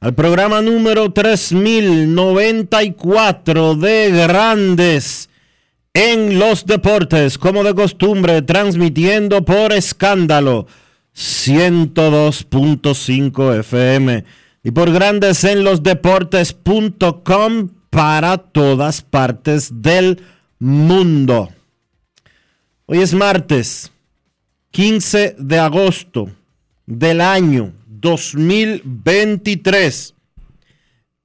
al programa número 3094 de Grandes en los Deportes, como de costumbre, transmitiendo por escándalo 102.5 FM y por Grandes en los Deportes.com para todas partes del mundo. Hoy es martes 15 de agosto del año 2023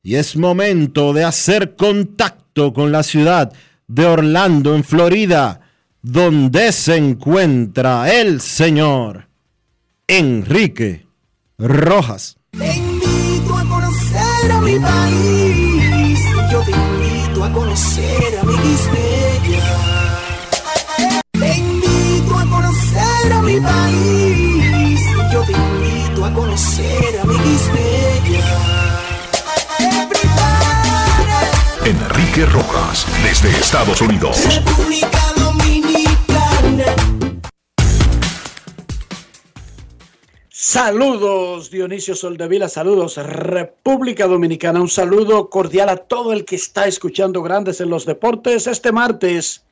y es momento de hacer contacto con la ciudad de Orlando, en Florida, donde se encuentra el señor Enrique Rojas. Te invito a conocer a mi país. Yo te invito a conocer a mi conocer a mi Quispeya. Enrique Rojas, desde Estados Unidos. República Dominicana. Saludos Dionisio Soldevila, saludos República Dominicana, un saludo cordial a todo el que está escuchando Grandes en los Deportes este martes,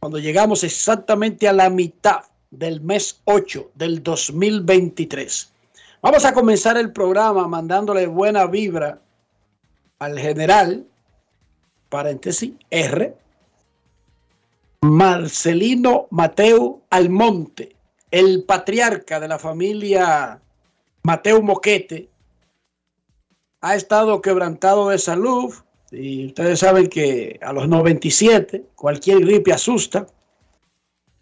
cuando llegamos exactamente a la mitad del mes 8 del 2023. Vamos a comenzar el programa mandándole buena vibra al general, paréntesis, R, Marcelino Mateo Almonte el patriarca de la familia Mateo Moquete ha estado quebrantado de salud y ustedes saben que a los 97 cualquier gripe asusta.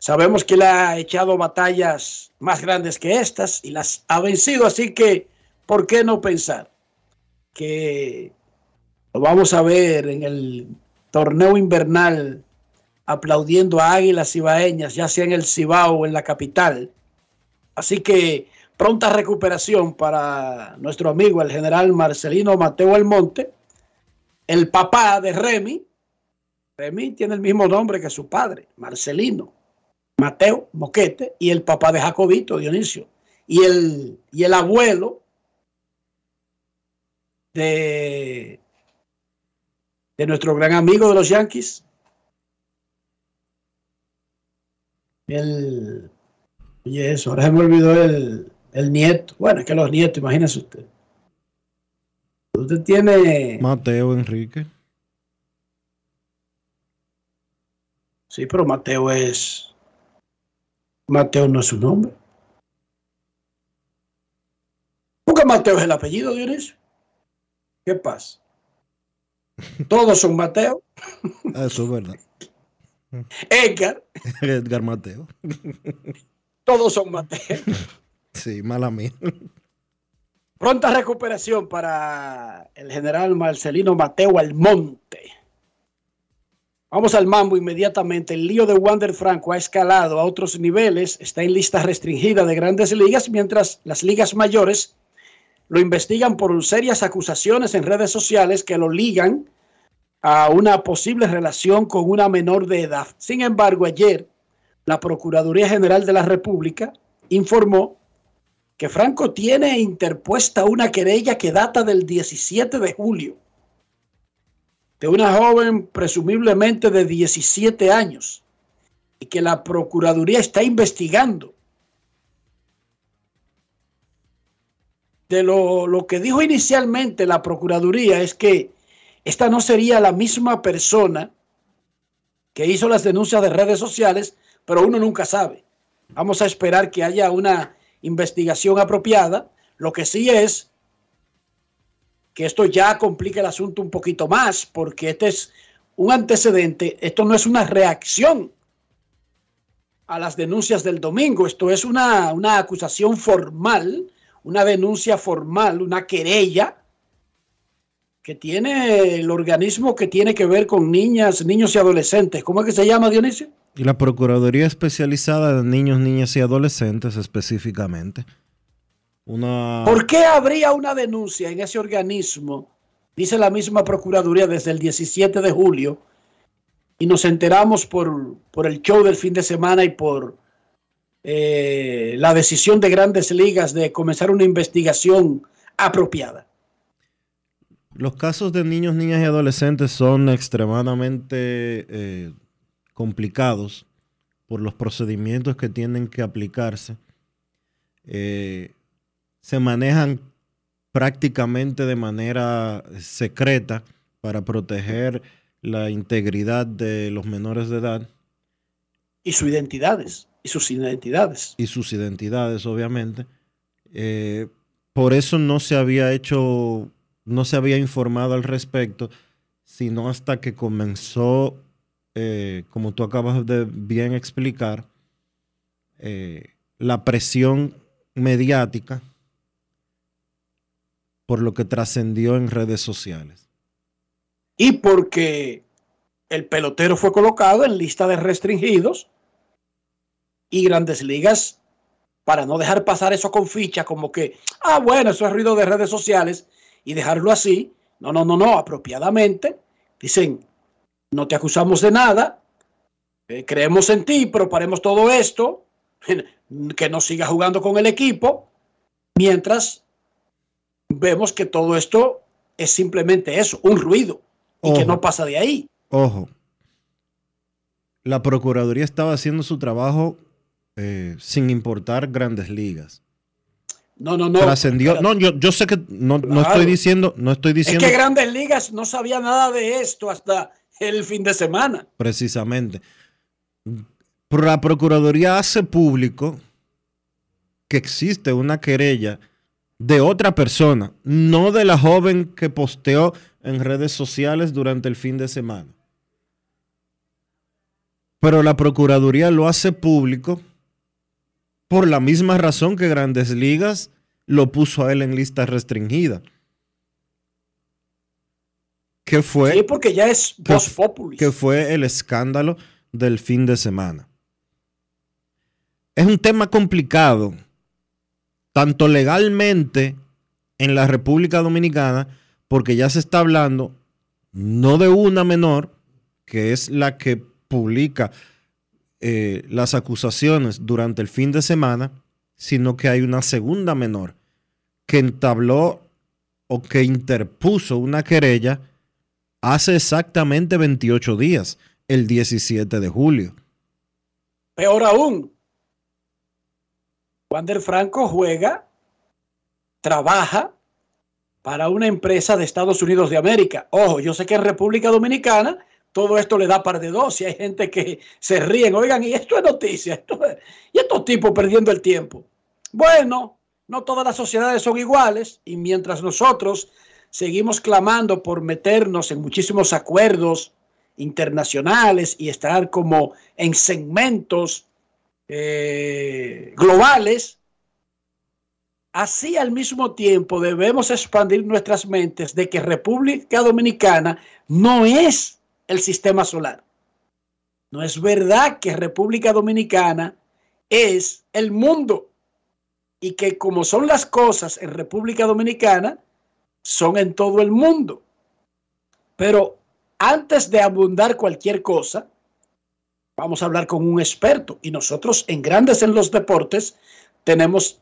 Sabemos que él ha echado batallas más grandes que estas y las ha vencido, así que ¿por qué no pensar que lo vamos a ver en el torneo invernal aplaudiendo a Águilas Ibaeñas, ya sea en el Cibao o en la capital. Así que pronta recuperación para nuestro amigo el general Marcelino Mateo Almonte, el papá de Remy. Remy tiene el mismo nombre que su padre, Marcelino Mateo Moquete, y el papá de Jacobito, Dionisio, y el, y el abuelo de, de nuestro gran amigo de los Yankees, el y eso, ahora se me olvidó el, el nieto. Bueno, es que los nietos, imagínese usted. Usted tiene. Mateo Enrique. Sí, pero Mateo es. Mateo no es su nombre. Porque Mateo es el apellido, Dionisio. ¿Qué pasa? Todos son Mateo. Eso es verdad. Edgar. Edgar Mateo. Todos son Mateo. Sí, mala mía. Pronta recuperación para el general Marcelino Mateo Almonte. Vamos al mambo inmediatamente. El lío de Wander Franco ha escalado a otros niveles. Está en lista restringida de grandes ligas, mientras las ligas mayores lo investigan por serias acusaciones en redes sociales que lo ligan a una posible relación con una menor de edad. Sin embargo, ayer la Procuraduría General de la República informó que Franco tiene interpuesta una querella que data del 17 de julio de una joven presumiblemente de 17 años y que la Procuraduría está investigando. De lo, lo que dijo inicialmente la Procuraduría es que esta no sería la misma persona que hizo las denuncias de redes sociales, pero uno nunca sabe. Vamos a esperar que haya una investigación apropiada. Lo que sí es que esto ya complica el asunto un poquito más, porque este es un antecedente, esto no es una reacción a las denuncias del domingo, esto es una, una acusación formal, una denuncia formal, una querella que tiene el organismo que tiene que ver con niñas, niños y adolescentes. ¿Cómo es que se llama, Dionisio? Y la Procuraduría Especializada de Niños, Niñas y Adolescentes específicamente. Una... ¿Por qué habría una denuncia en ese organismo? Dice la misma Procuraduría desde el 17 de julio y nos enteramos por, por el show del fin de semana y por eh, la decisión de grandes ligas de comenzar una investigación apropiada. Los casos de niños, niñas y adolescentes son extremadamente eh, complicados por los procedimientos que tienen que aplicarse. Eh, se manejan prácticamente de manera secreta para proteger la integridad de los menores de edad. Y sus identidades, y sus identidades. Y sus identidades, obviamente. Eh, por eso no se había hecho no se había informado al respecto, sino hasta que comenzó, eh, como tú acabas de bien explicar, eh, la presión mediática por lo que trascendió en redes sociales. Y porque el pelotero fue colocado en lista de restringidos y grandes ligas, para no dejar pasar eso con ficha, como que, ah, bueno, eso es ruido de redes sociales, y dejarlo así. No, no, no, no, apropiadamente. Dicen, no te acusamos de nada, eh, creemos en ti, pero paremos todo esto, que no siga jugando con el equipo, mientras vemos que todo esto es simplemente eso, un ruido, y que no pasa de ahí. Ojo, la Procuraduría estaba haciendo su trabajo eh, sin importar grandes ligas. No, no, no. Trascendió. No, yo, yo sé que no, no, estoy diciendo, no estoy diciendo. Es que Grandes Ligas no sabía nada de esto hasta el fin de semana. Precisamente. La Procuraduría hace público que existe una querella de otra persona, no de la joven que posteó en redes sociales durante el fin de semana. Pero la Procuraduría lo hace público por la misma razón que Grandes Ligas lo puso a él en lista restringida. ¿Qué fue? Sí, porque ya es post Que fue el escándalo del fin de semana. Es un tema complicado, tanto legalmente en la República Dominicana, porque ya se está hablando no de una menor, que es la que publica eh, las acusaciones durante el fin de semana, sino que hay una segunda menor que entabló o que interpuso una querella hace exactamente 28 días, el 17 de julio. Peor aún, Wander Franco juega, trabaja para una empresa de Estados Unidos de América. Ojo, yo sé que en República Dominicana todo esto le da par de dos y hay gente que se ríen, oigan, y esto es noticia, y estos tipos perdiendo el tiempo. Bueno, no todas las sociedades son iguales y mientras nosotros seguimos clamando por meternos en muchísimos acuerdos internacionales y estar como en segmentos eh, globales, así al mismo tiempo debemos expandir nuestras mentes de que República Dominicana no es el sistema solar. No es verdad que República Dominicana es el mundo y que como son las cosas en República Dominicana, son en todo el mundo. Pero antes de abundar cualquier cosa, vamos a hablar con un experto. Y nosotros en Grandes en los Deportes tenemos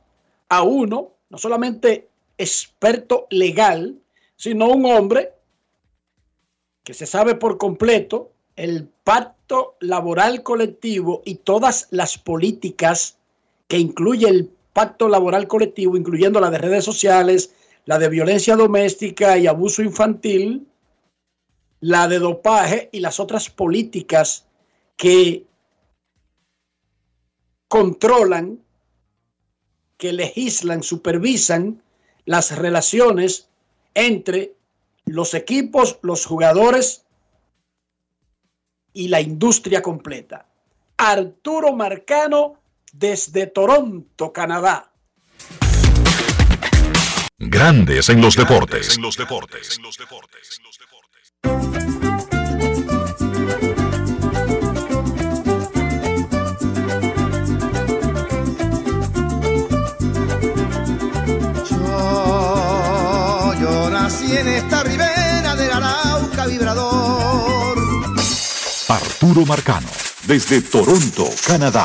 a uno, no solamente experto legal, sino un hombre que se sabe por completo el pacto laboral colectivo y todas las políticas que incluye el pacto laboral colectivo, incluyendo la de redes sociales, la de violencia doméstica y abuso infantil, la de dopaje y las otras políticas que controlan, que legislan, supervisan las relaciones entre los equipos, los jugadores y la industria completa. Arturo Marcano desde Toronto, Canadá. Grandes en los deportes. En los deportes. Arturo Marcano, desde Toronto, Canadá.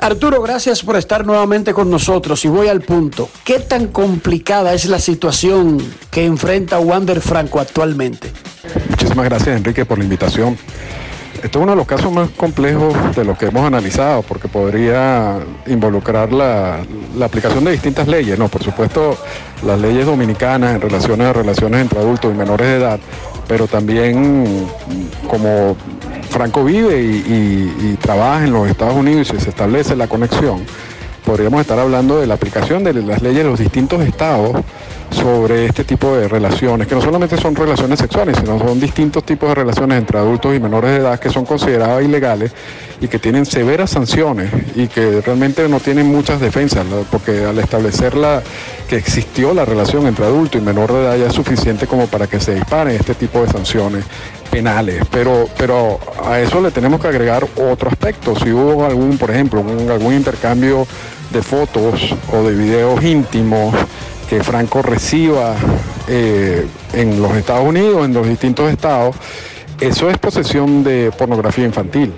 Arturo, gracias por estar nuevamente con nosotros y voy al punto. ¿Qué tan complicada es la situación que enfrenta Wander Franco actualmente? Muchísimas gracias Enrique por la invitación. Esto es uno de los casos más complejos de los que hemos analizado, porque podría involucrar la, la aplicación de distintas leyes, ¿no? Por supuesto, las leyes dominicanas en relación a relaciones entre adultos y menores de edad, pero también como Franco vive y, y- y trabaja en los Estados Unidos y se establece la conexión, podríamos estar hablando de la aplicación de las leyes de los distintos estados sobre este tipo de relaciones, que no solamente son relaciones sexuales, sino son distintos tipos de relaciones entre adultos y menores de edad que son consideradas ilegales y que tienen severas sanciones y que realmente no tienen muchas defensas, porque al establecer la, que existió la relación entre adulto y menor de edad ya es suficiente como para que se disparen este tipo de sanciones penales, pero, pero a eso le tenemos que agregar otro aspecto. Si hubo algún, por ejemplo, algún intercambio de fotos o de videos íntimos que Franco reciba eh, en los Estados Unidos, en los distintos estados, eso es posesión de pornografía infantil.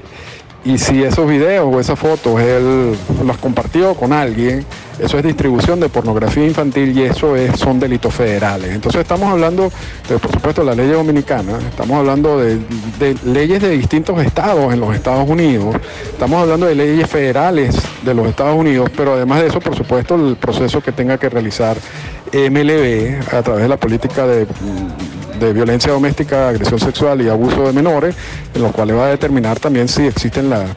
Y si esos videos o esas fotos él las compartió con alguien, eso es distribución de pornografía infantil y eso es, son delitos federales. Entonces estamos hablando, por supuesto, de la ley dominicana, estamos hablando de, de leyes de distintos estados en los Estados Unidos, estamos hablando de leyes federales de los Estados Unidos, pero además de eso, por supuesto, el proceso que tenga que realizar MLB a través de la política de de violencia doméstica, agresión sexual y abuso de menores, en los cuales va a determinar también si existen las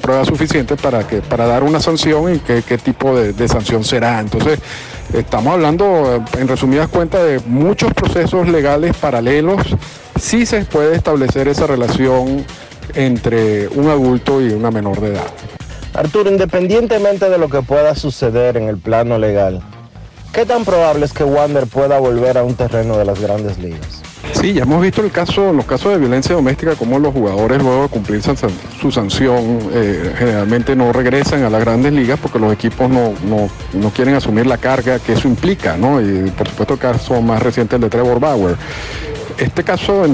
pruebas suficientes para, para dar una sanción y qué, tipo de, sanción será. Entonces, estamos hablando, en resumidas cuentas, de muchos procesos legales paralelos. Sí se puede establecer esa relación entre un adulto y una menor de edad. Arturo, independientemente de lo que pueda suceder en el plano legal, ¿qué tan probable es que Wander pueda volver a un terreno de las grandes ligas? Sí, ya hemos visto el caso, los casos de violencia doméstica, como los jugadores luego de cumplir su sanción eh, generalmente no regresan a las grandes ligas porque los equipos no, no, no quieren asumir la carga que eso implica, ¿no? Y por supuesto el caso más reciente el de Trevor Bauer. Este caso,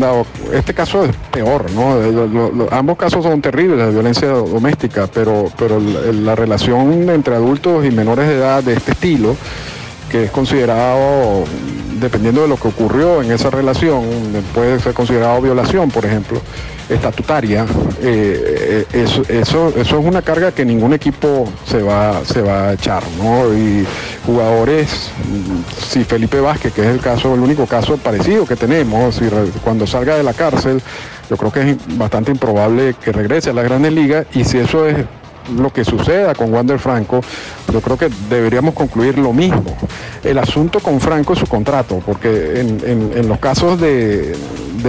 este caso es peor, ¿no? Eh, ambos casos son terribles de violencia doméstica, pero, pero la, la relación entre adultos y menores de edad de este estilo que es considerado, dependiendo de lo que ocurrió en esa relación, puede ser considerado violación, por ejemplo, estatutaria, eh, eh, eso, eso, eso es una carga que ningún equipo se va, se va a echar, ¿no? Y jugadores, si Felipe Vázquez, que es el caso, el único caso parecido que tenemos, si cuando salga de la cárcel, yo creo que es bastante improbable que regrese a las grandes ligas, y si eso es lo que suceda con Wander Franco, yo creo que deberíamos concluir lo mismo. El asunto con Franco es su contrato, porque en, los casos de,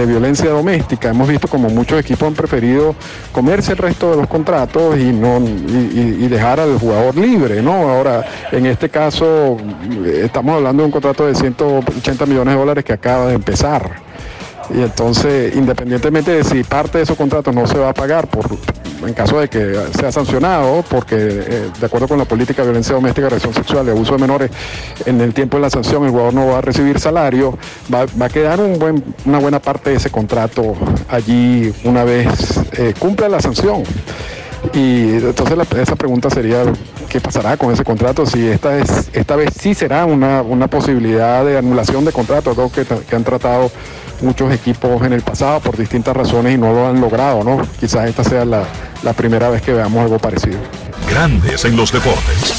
violencia doméstica hemos visto como muchos equipos han preferido comerse el resto de los contratos y no y, dejar al jugador libre, ¿no? Ahora, en este caso, estamos hablando de un contrato de 180 millones de dólares que acaba de empezar. Y entonces, independientemente de si parte de esos contratos no se va a pagar por en caso de que sea sancionado, porque eh, de acuerdo con la política de violencia doméstica, agresión sexual y abuso de menores, en el tiempo de la sanción el jugador no va a recibir salario, va, va a quedar una buena parte de ese contrato allí una vez eh, cumpla la sanción. Y entonces esa pregunta sería, ¿qué pasará con ese contrato? Si esta, es, esta vez sí será una, una posibilidad de anulación de contrato, algo que, que han tratado muchos equipos en el pasado por distintas razones y no lo han logrado, ¿no? Quizás esta sea la, la primera vez que veamos algo parecido. Grandes en los deportes.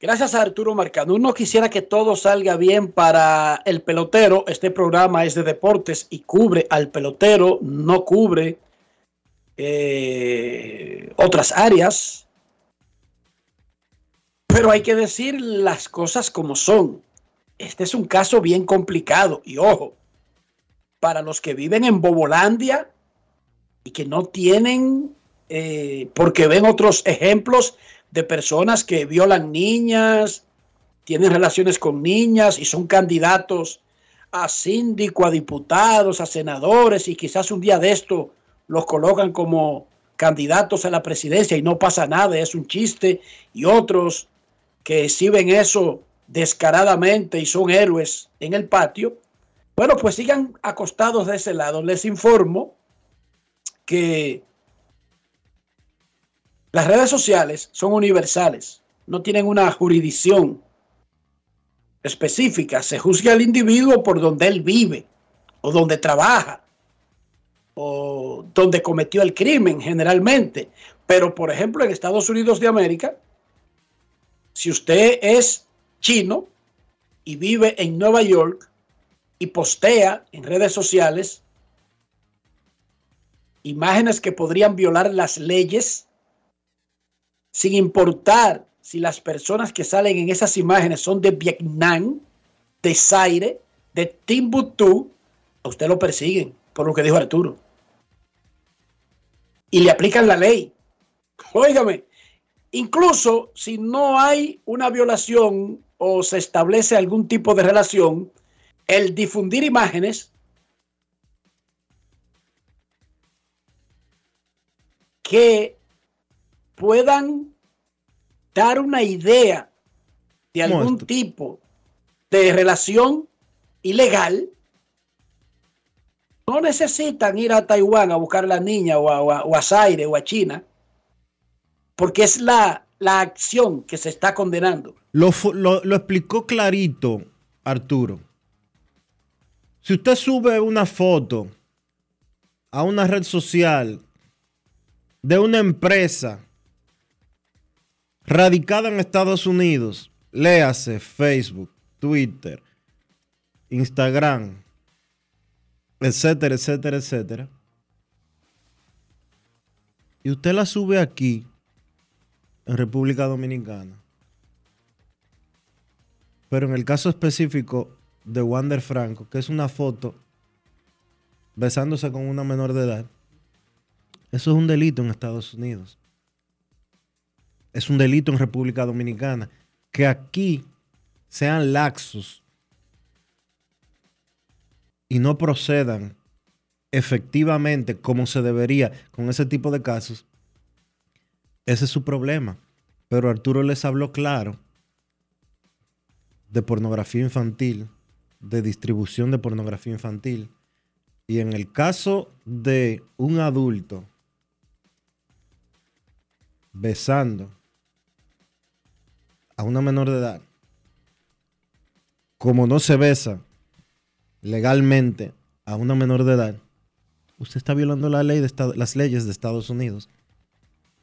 Gracias a Arturo Marcano. Uno quisiera que todo salga bien para el pelotero. Este programa es de deportes y cubre al pelotero, no cubre eh, otras áreas. Pero hay que decir las cosas como son. Este es un caso bien complicado. Y ojo, para los que viven en Bobolandia y que no tienen, eh, porque ven otros ejemplos de personas que violan niñas, tienen relaciones con niñas y son candidatos a síndico, a diputados, a senadores y quizás un día de esto los colocan como candidatos a la presidencia y no pasa nada, es un chiste y otros que exhiben eso descaradamente y son héroes en el patio. Bueno, pues sigan acostados de ese lado. Les informo que las redes sociales son universales, no tienen una jurisdicción específica. Se juzga al individuo por donde él vive o donde trabaja o donde cometió el crimen generalmente. Pero, por ejemplo, en Estados Unidos de América, si usted es chino y vive en Nueva York y postea en redes sociales imágenes que podrían violar las leyes, sin importar si las personas que salen en esas imágenes son de Vietnam, de Zaire, de Timbuktu, a usted lo persiguen, por lo que dijo Arturo. Y le aplican la ley. Óigame, incluso si no hay una violación o se establece algún tipo de relación, el difundir imágenes que puedan dar una idea de ¿Cómo algún tipo de relación ilegal, no necesitan ir a Taiwán a buscar a la niña o a, o a- o a Zaire o a China, porque es la, la acción que se está condenando. Lo, lo- lo explicó clarito Arturo. Si usted sube una foto a una red social de una empresa radicada en Estados Unidos, léase Facebook, Twitter, Instagram, etcétera, etcétera, etcétera, y usted la sube aquí, en República Dominicana, pero en el caso específico de Wander Franco, que es una foto besándose con una menor de edad, eso es un delito en Estados Unidos. Es un delito en República Dominicana. Que aquí sean laxos y no procedan efectivamente como se debería con ese tipo de casos, ese es su problema. Pero Arturo les habló claro de pornografía infantil, de distribución de pornografía infantil. Y en el caso de un adulto besando a una menor de edad, como no se besa legalmente a una menor de edad, usted está violando la ley de Estado- las leyes de Estados Unidos.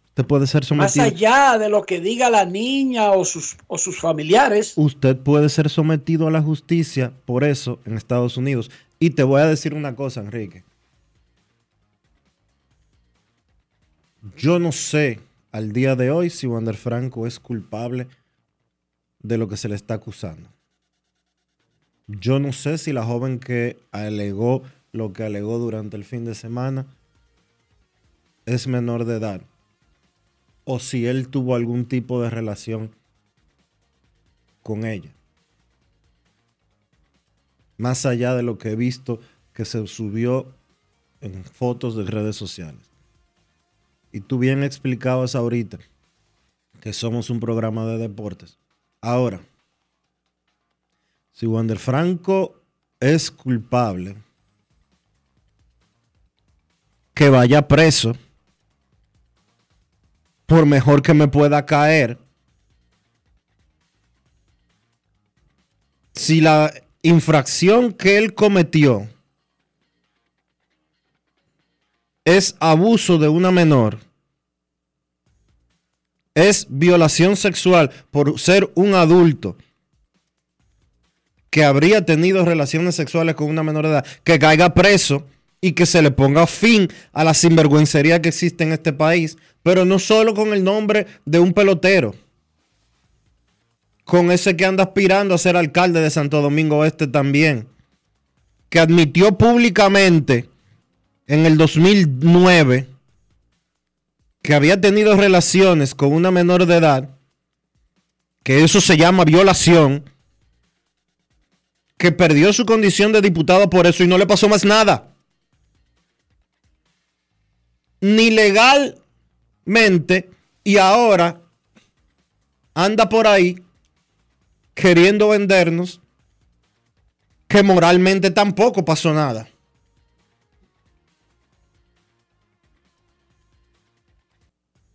Usted puede ser Más sometido. allá de lo que diga la niña o sus, o sus familiares, usted puede ser sometido a la justicia por eso en Estados Unidos. Y te voy a decir una cosa, Enrique. Yo no sé al día de hoy si Wander Franco es culpable de lo que se le está acusando. Yo no sé si la joven que alegó lo que alegó durante el fin de semana es menor de edad o si él tuvo algún tipo de relación con ella. Más allá de lo que he visto que se subió en fotos de redes sociales. Y tú bien explicabas ahorita que somos un programa de deportes. Ahora, si Wander Franco es culpable, que vaya preso, por mejor que me pueda caer. Si la infracción que él cometió es abuso de una menor, es violación sexual por ser un adulto que habría tenido relaciones sexuales con una menor de edad, que caiga preso y que se le ponga fin a la sinvergüencería que existe en este país, pero no solo con el nombre de un pelotero, con ese que anda aspirando a ser alcalde de Santo Domingo Este también, que admitió públicamente en el 2009 que había tenido relaciones con una menor de edad, que eso se llama violación, que perdió su condición de diputado por eso y no le pasó más nada. Ni legalmente y ahora anda por ahí queriendo vendernos que moralmente tampoco pasó nada.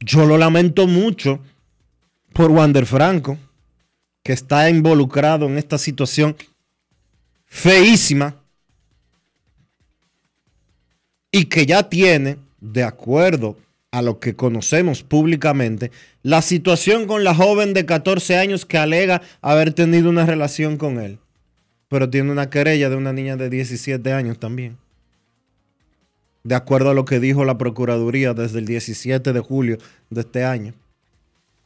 Yo lo lamento mucho por Wander Franco, que está involucrado en esta situación feísima y que ya tiene, de acuerdo a lo que conocemos públicamente, la situación con la joven de 14 años que alega haber tenido una relación con él. Pero tiene una querella de una niña de 17 años también. De acuerdo a lo que dijo la Procuraduría desde el 17 de julio de este año.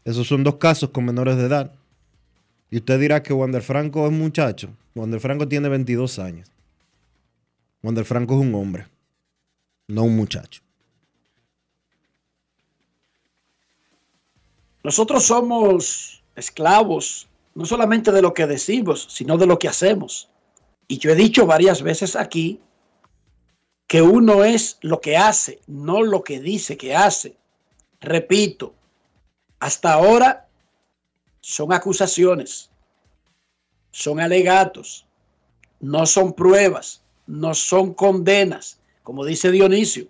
Esos son dos casos con menores de edad. Y usted dirá que Wander Franco es muchacho. Wander Franco tiene 22 años. Wander Franco es un hombre, no un muchacho. Nosotros somos esclavos no solamente de lo que decimos, sino de lo que hacemos. Y yo he dicho varias veces aquí que uno es lo que hace, no lo que dice que hace. Repito, hasta ahora son acusaciones, son alegatos, no son pruebas, no son condenas, como dice Dionisio.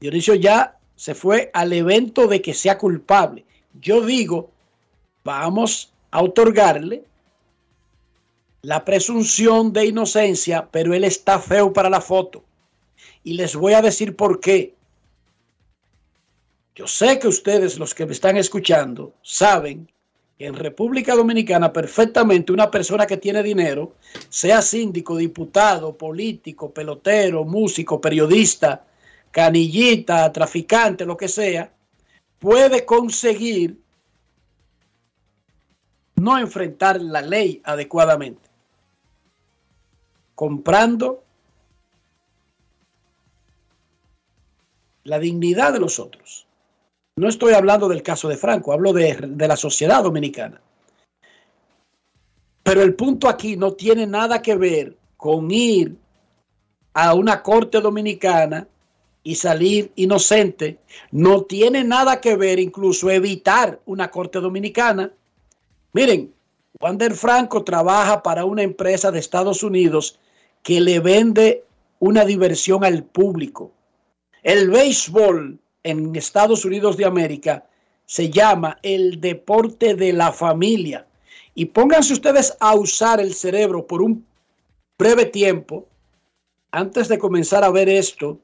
Dionisio ya se fue al evento de que sea culpable. Yo digo, vamos a otorgarle la presunción de inocencia, pero él está feo para la foto. Y les voy a decir por qué. Yo sé que ustedes, los que me están escuchando, saben que en República Dominicana perfectamente una persona que tiene dinero, sea síndico, diputado, político, pelotero, músico, periodista, canillita, traficante, lo que sea, puede conseguir no enfrentar la ley adecuadamente comprando la dignidad de los otros. No estoy hablando del caso de Franco, hablo de, la sociedad dominicana. Pero el punto aquí no tiene nada que ver con ir a una corte dominicana y salir inocente. No tiene nada que ver incluso evitar una corte dominicana. Miren, Wander Franco trabaja para una empresa de Estados Unidos que le vende una diversión al público. El béisbol en Estados Unidos de América se llama el deporte de la familia. Y pónganse ustedes a usar el cerebro por un breve tiempo antes de comenzar a ver esto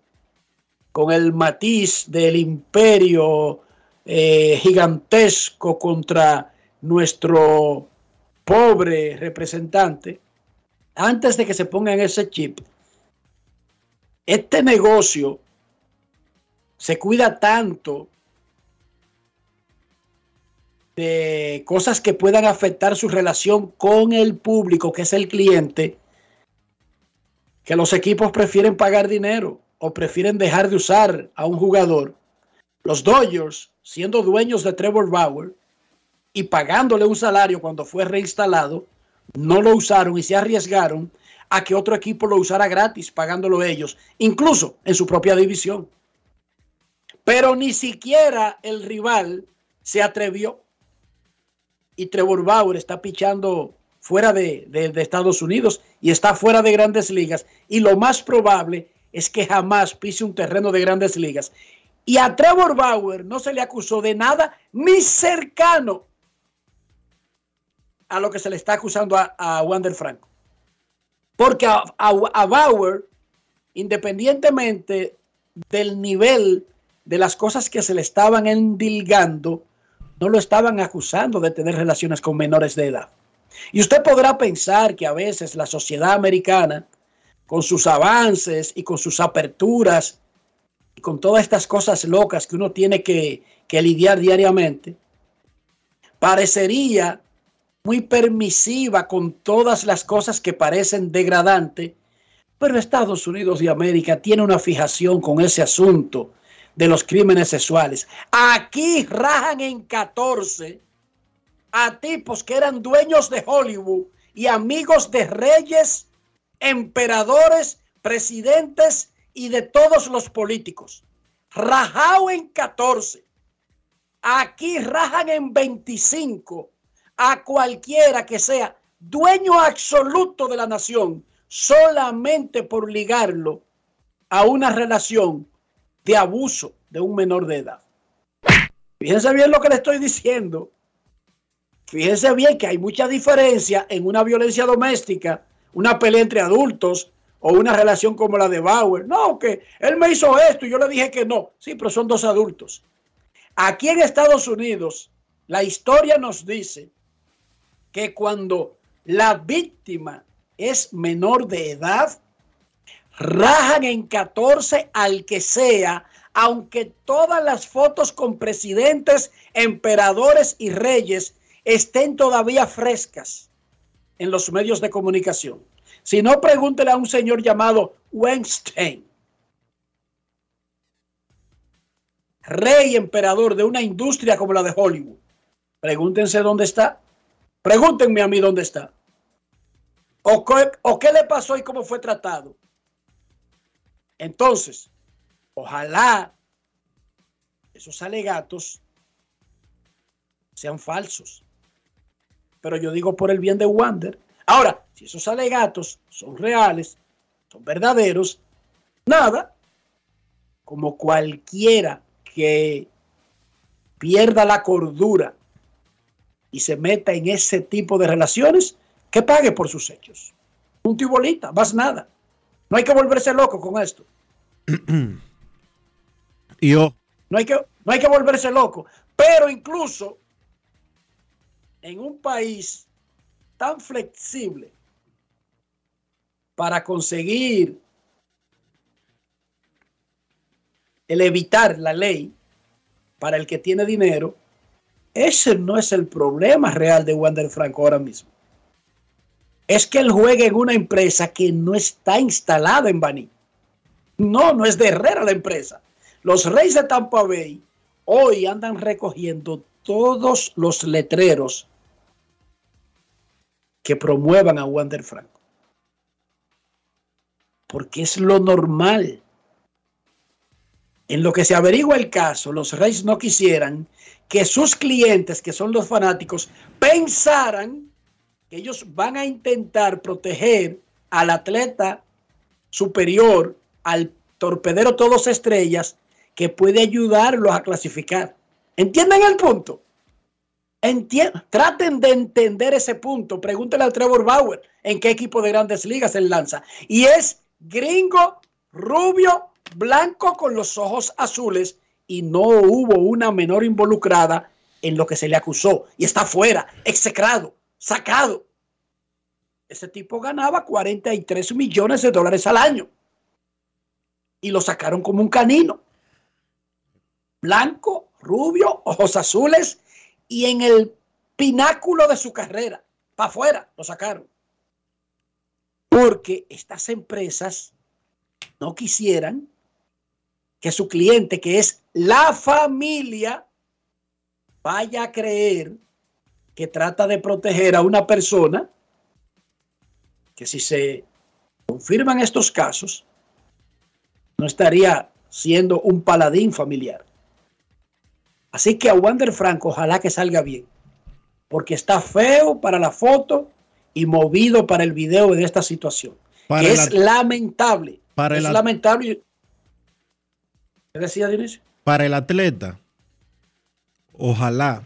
con el matiz del imperio eh, gigantesco contra nuestro pobre representante antes de que se pongan ese chip, este negocio se cuida tanto de cosas que puedan afectar su relación con el público, que es el cliente, que los equipos prefieren pagar dinero o prefieren dejar de usar a un jugador. Los Dodgers, siendo dueños de Trevor Bauer y pagándole un salario cuando fue reinstalado, no lo usaron y se arriesgaron a que otro equipo lo usara gratis, pagándolo ellos, incluso en su propia división. Pero ni siquiera el rival se atrevió. Y Trevor Bauer está pichando fuera de, Estados Unidos y está fuera de grandes ligas. Y lo más probable es que jamás pise un terreno de grandes ligas. Y a Trevor Bauer no se le acusó de nada ni cercano a lo que se le está acusando a, Wander Franco. Porque a, Bauer, independientemente del nivel de las cosas que se le estaban endilgando, no lo estaban acusando de tener relaciones con menores de edad. Y usted podrá pensar que a veces la sociedad americana, con sus avances y con sus aperturas, y con todas estas cosas locas que uno tiene que lidiar diariamente, parecería muy permisiva con todas las cosas que parecen degradantes, pero Estados Unidos de América tiene una fijación con ese asunto de los crímenes sexuales. Aquí rajan en 14 a tipos que eran dueños de Hollywood y amigos de reyes, emperadores, presidentes y de todos los políticos. Rajado en 14. Aquí rajan en 25 a cualquiera que sea dueño absoluto de la nación solamente por ligarlo a una relación de abuso de un menor de edad. Fíjense bien lo que le estoy diciendo. Fíjense bien que hay mucha diferencia en una violencia doméstica, una pelea entre adultos o una relación como la de Bauer. No, que él me hizo esto y yo le dije que no. Sí, pero son dos adultos. Aquí en Estados Unidos, la historia nos dice que cuando la víctima es menor de edad, rajan en 14 al que sea, aunque todas las fotos con presidentes, emperadores y reyes estén todavía frescas en los medios de comunicación. Si no, pregúntele a un señor llamado Weinstein, rey emperador de una industria como la de Hollywood. Pregúntense dónde está. Pregúntenme a mí dónde está. O qué, le pasó y cómo fue tratado. Entonces, ojalá esos alegatos sean falsos. Pero yo digo por el bien de Wander. Ahora, si esos alegatos son reales, son verdaderos, nada, como cualquiera que pierda la cordura y se meta en ese tipo de relaciones, que pague por sus hechos. Un tibolita, más nada. No hay que volverse loco con esto. Yo. No hay, que, no hay que volverse loco. Pero incluso en un país tan flexible para conseguir el evitar la ley para el que tiene dinero, ese no es el problema real de Wander Franco ahora mismo. Es que él juega en una empresa que no está instalada en Baní. No, no es de Herrera la empresa. Los Reyes de Tampa Bay hoy andan recogiendo todos los letreros que promuevan a Wander Franco. Porque es lo normal. En lo que se averigua el caso, los Reyes no quisieran que sus clientes, que son los fanáticos, pensaran que ellos van a intentar proteger al atleta superior, al torpedero todos estrellas, que puede ayudarlos a clasificar. ¿Entienden el punto? traten de entender ese punto. Pregúntele al Trevor Bauer en qué equipo de grandes ligas él lanza. Y es gringo, rubio, blanco con los ojos azules y no hubo una menor involucrada en lo que se le acusó. Y está fuera, execrado, sacado. Ese tipo ganaba 43 millones de dólares al año. Y lo sacaron como un canino. Blanco, rubio, ojos azules y en el pináculo de su carrera, para afuera, lo sacaron. Porque estas empresas no quisieran que su cliente, que es la familia, vaya a creer que trata de proteger a una persona que si se confirman estos casos, no estaría siendo un paladín familiar. Así que a Wander Franco, ojalá que salga bien, porque está feo para la foto y movido para el video de esta situación. Para que es lamentable. para es lamentable. Para el atleta, ojalá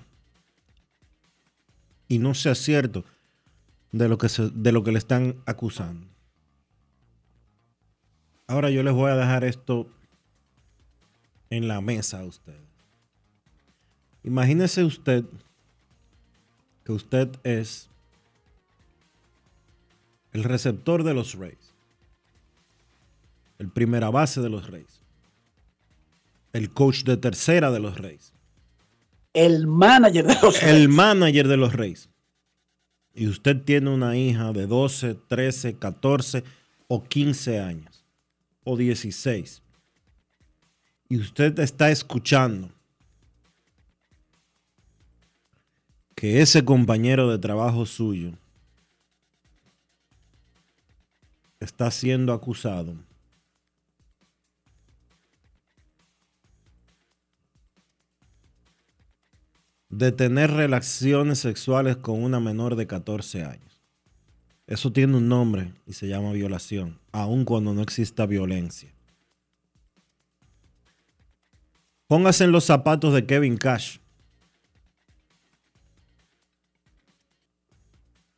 y no sea cierto de lo que, de lo que le están acusando. Ahora yo les voy a dejar esto en la mesa a ustedes. Imagínese usted que usted es el receptor de los Rays, el primera base de los Rays, el coach de tercera de los Rays, El manager de los el manager de los Rays. Y usted tiene una hija de 12, 13, 14 o 15 años o 16. Y usted está escuchando que ese compañero de trabajo suyo está siendo acusado de tener relaciones sexuales con una menor de 14 años. Eso tiene un nombre y se llama violación, aun cuando no exista violencia. Póngase en los zapatos de Kevin Cash.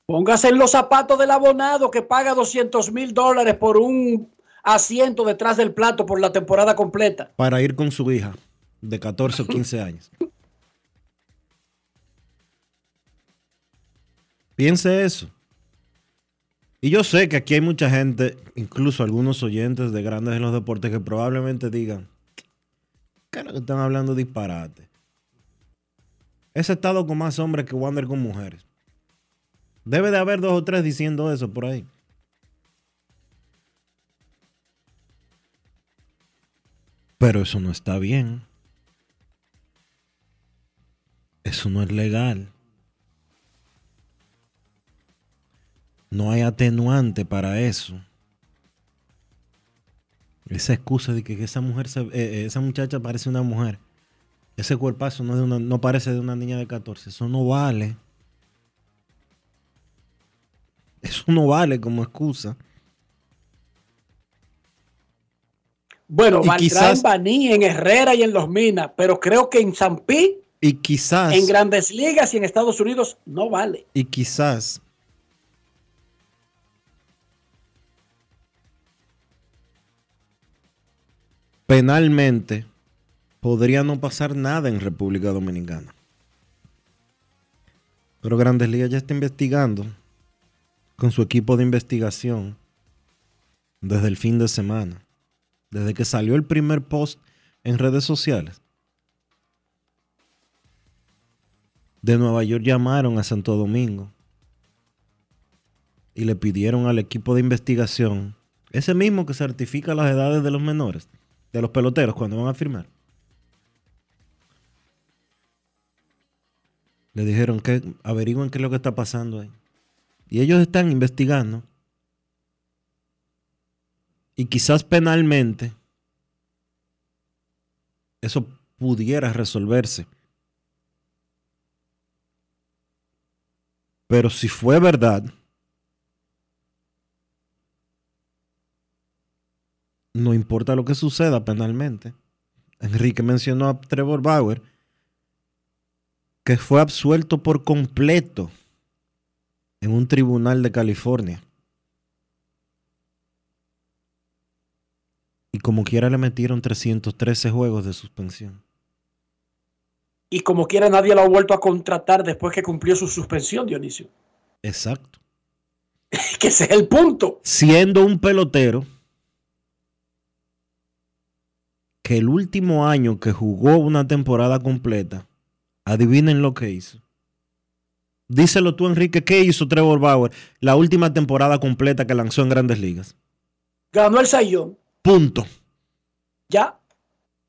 Póngase en los zapatos del abonado que paga 200 mil dólares por un asiento detrás del plato por la temporada completa. para ir con su hija de 14 o 15 años. Piense eso. Y yo sé que aquí hay mucha gente, incluso algunos oyentes de grandes en los deportes, que probablemente digan, ¿qué es lo que están hablando disparate? Ese estado con más hombres que Wander con mujeres. Debe de haber dos o tres diciendo eso por ahí. Pero eso no está bien. Eso no es legal. No hay atenuante para eso. Esa excusa de que esa mujer, se- eh, eh, esa muchacha parece una mujer. Ese cuerpazo no, es de una- no parece de una niña de 14. Eso no vale. Eso no vale como excusa. Bueno, Y quizás- en Baní, en Herrera y en Los Minas, pero creo que en San Pi, Y quizás, en Grandes Ligas y en Estados Unidos no vale. y quizás penalmente podría no pasar nada en República Dominicana. Pero Grandes Ligas ya está investigando con su equipo de investigación desde el fin de semana, desde que salió el primer post en redes sociales. De Nueva York llamaron a Santo Domingo y le pidieron al equipo de investigación, ese mismo que certifica las edades de los menores, de los peloteros cuando van a firmar. Le dijeron que averigüen qué es lo que está pasando ahí. Y ellos están investigando. Y quizás penalmente eso pudiera resolverse. Pero si fue verdad, no importa lo que suceda penalmente. Enrique mencionó a Trevor Bauer, que fue absuelto por completo en un tribunal de California. Y como quiera le metieron 313 juegos de suspensión. Y como quiera nadie lo ha vuelto a contratar después que cumplió su suspensión, Dionisio. Exacto. Que ese es el punto. Siendo un pelotero que el último año que jugó una temporada completa, adivinen lo que hizo. Díselo tú, Enrique, ¿qué hizo Trevor Bauer la última temporada completa que lanzó en grandes ligas? Ganó el Sayón. Punto. Ya.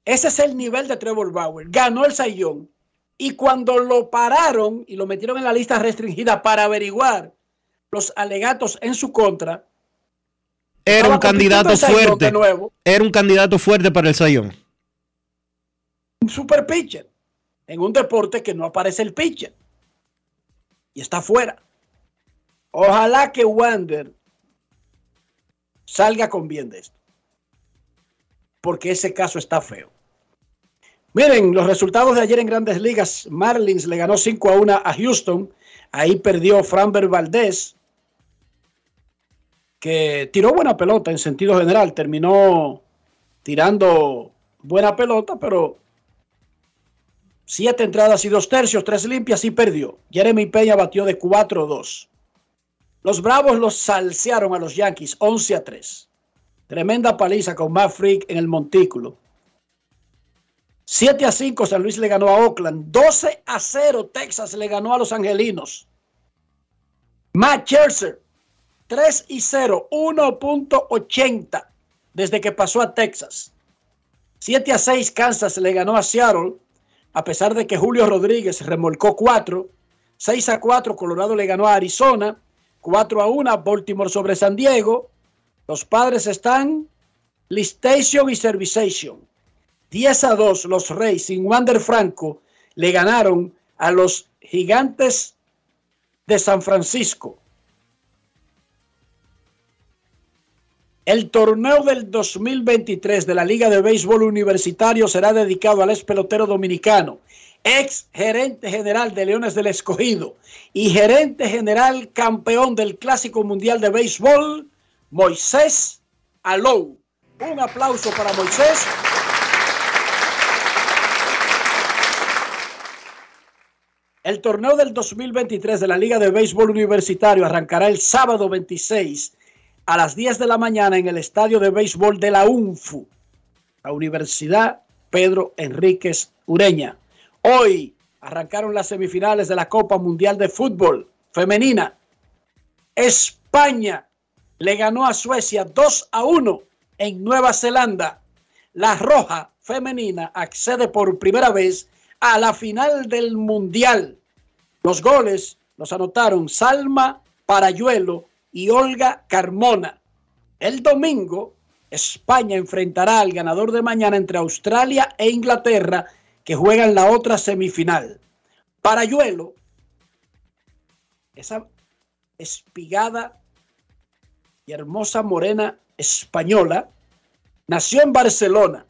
Ese es el nivel de Trevor Bauer. Ganó el Sayón. Y cuando lo pararon y lo metieron en la lista restringida para averiguar los alegatos en su contra, era un candidato fuerte. nuevo. Era un candidato fuerte para el Sayón. un super pitcher en un deporte que no aparece el pitcher y está fuera. Ojalá que Wander salga con bien de esto, porque ese caso está feo. Miren los resultados de ayer en Grandes Ligas. Marlins le ganó 5 a 1 a Houston. Ahí perdió Framber Valdez, que tiró buena pelota en sentido general. Terminó tirando buena pelota, pero Siete entradas y dos tercios, tres limpias y perdió. Jeremy Peña batió de 4-2. Los Bravos los salsearon a los Yankees 11 a 3. Tremenda paliza con Matt Freak en el montículo. 7 a 5 San Luis le ganó a Oakland. 12 a 0 Texas le ganó a los Angelinos. Matt Scherzer 3 y 0, 1.80 desde que pasó a Texas. 7 a 6 Kansas le ganó a Seattle a pesar de que Julio Rodríguez remolcó 4, 6 a 4 Colorado le ganó a Arizona, 4 a 1 Baltimore sobre San Diego. Los padres están Listation y Servization. 10 a 2 los Reyes sin Wander Franco le ganaron a los Gigantes de San Francisco. El torneo del 2023 de la Liga de Béisbol Universitario será dedicado al ex pelotero dominicano, ex gerente general de Leones del Escogido y gerente general campeón del Clásico Mundial de Béisbol, Moisés Alou. Un aplauso para Moisés. El torneo del 2023 de la Liga de Béisbol Universitario arrancará el sábado 26 a las 10 de la mañana en el estadio de béisbol de la UNFU, la Universidad Pedro Enríquez Ureña. Hoy arrancaron las semifinales de la Copa Mundial de Fútbol Femenina. España le ganó a Suecia 2 a 1 en Nueva Zelanda. La Roja Femenina accede por primera vez a la final del Mundial. Los goles los anotaron Salma Parayuelo y Olga Carmona. El domingo, España enfrentará al ganador de mañana entre Australia e Inglaterra, que juegan la otra semifinal. Parayuelo, esa espigada y hermosa morena española, nació en Barcelona,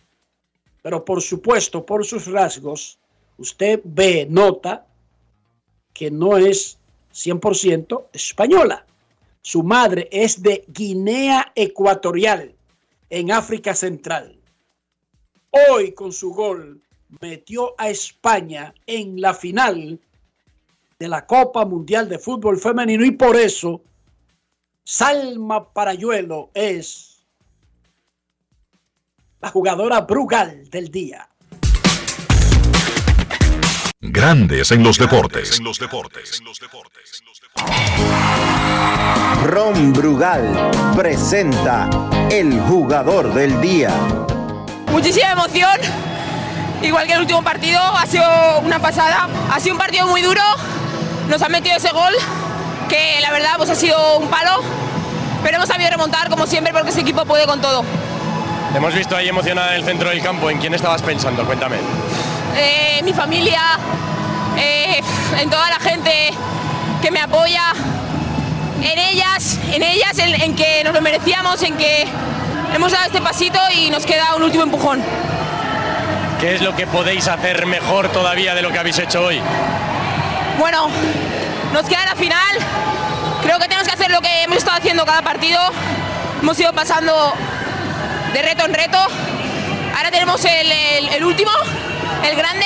pero por supuesto, por sus rasgos, usted ve, nota que no es 100% española. Su madre es de Guinea Ecuatorial, en África Central. Hoy con su gol metió a España en la final de la Copa Mundial de Fútbol Femenino y por eso Salma Parayuelo es la jugadora Brugal del día. Grandes en los deportes. Ron Brugal presenta el jugador del día. Muchísima emoción, igual que el último partido, ha sido una pasada, ha sido un partido muy duro, nos han metido ese gol, que la verdad pues ha sido un palo, pero hemos sabido remontar como siempre porque ese equipo puede con todo. Te hemos visto ahí emocionada en el centro del campo, ¿en quién estabas pensando? Cuéntame. Eh, mi familia, eh, en toda la gente que me apoya, en ellas, en ellas, en, en que nos lo merecíamos, en que hemos dado este pasito y nos queda un último empujón. ¿Qué es lo que podéis hacer mejor todavía de lo que habéis hecho hoy? Bueno, nos queda la final. Creo que tenemos que hacer lo que hemos estado haciendo cada partido. Hemos ido pasando de reto en reto. Ahora tenemos el, el- el último, el grande,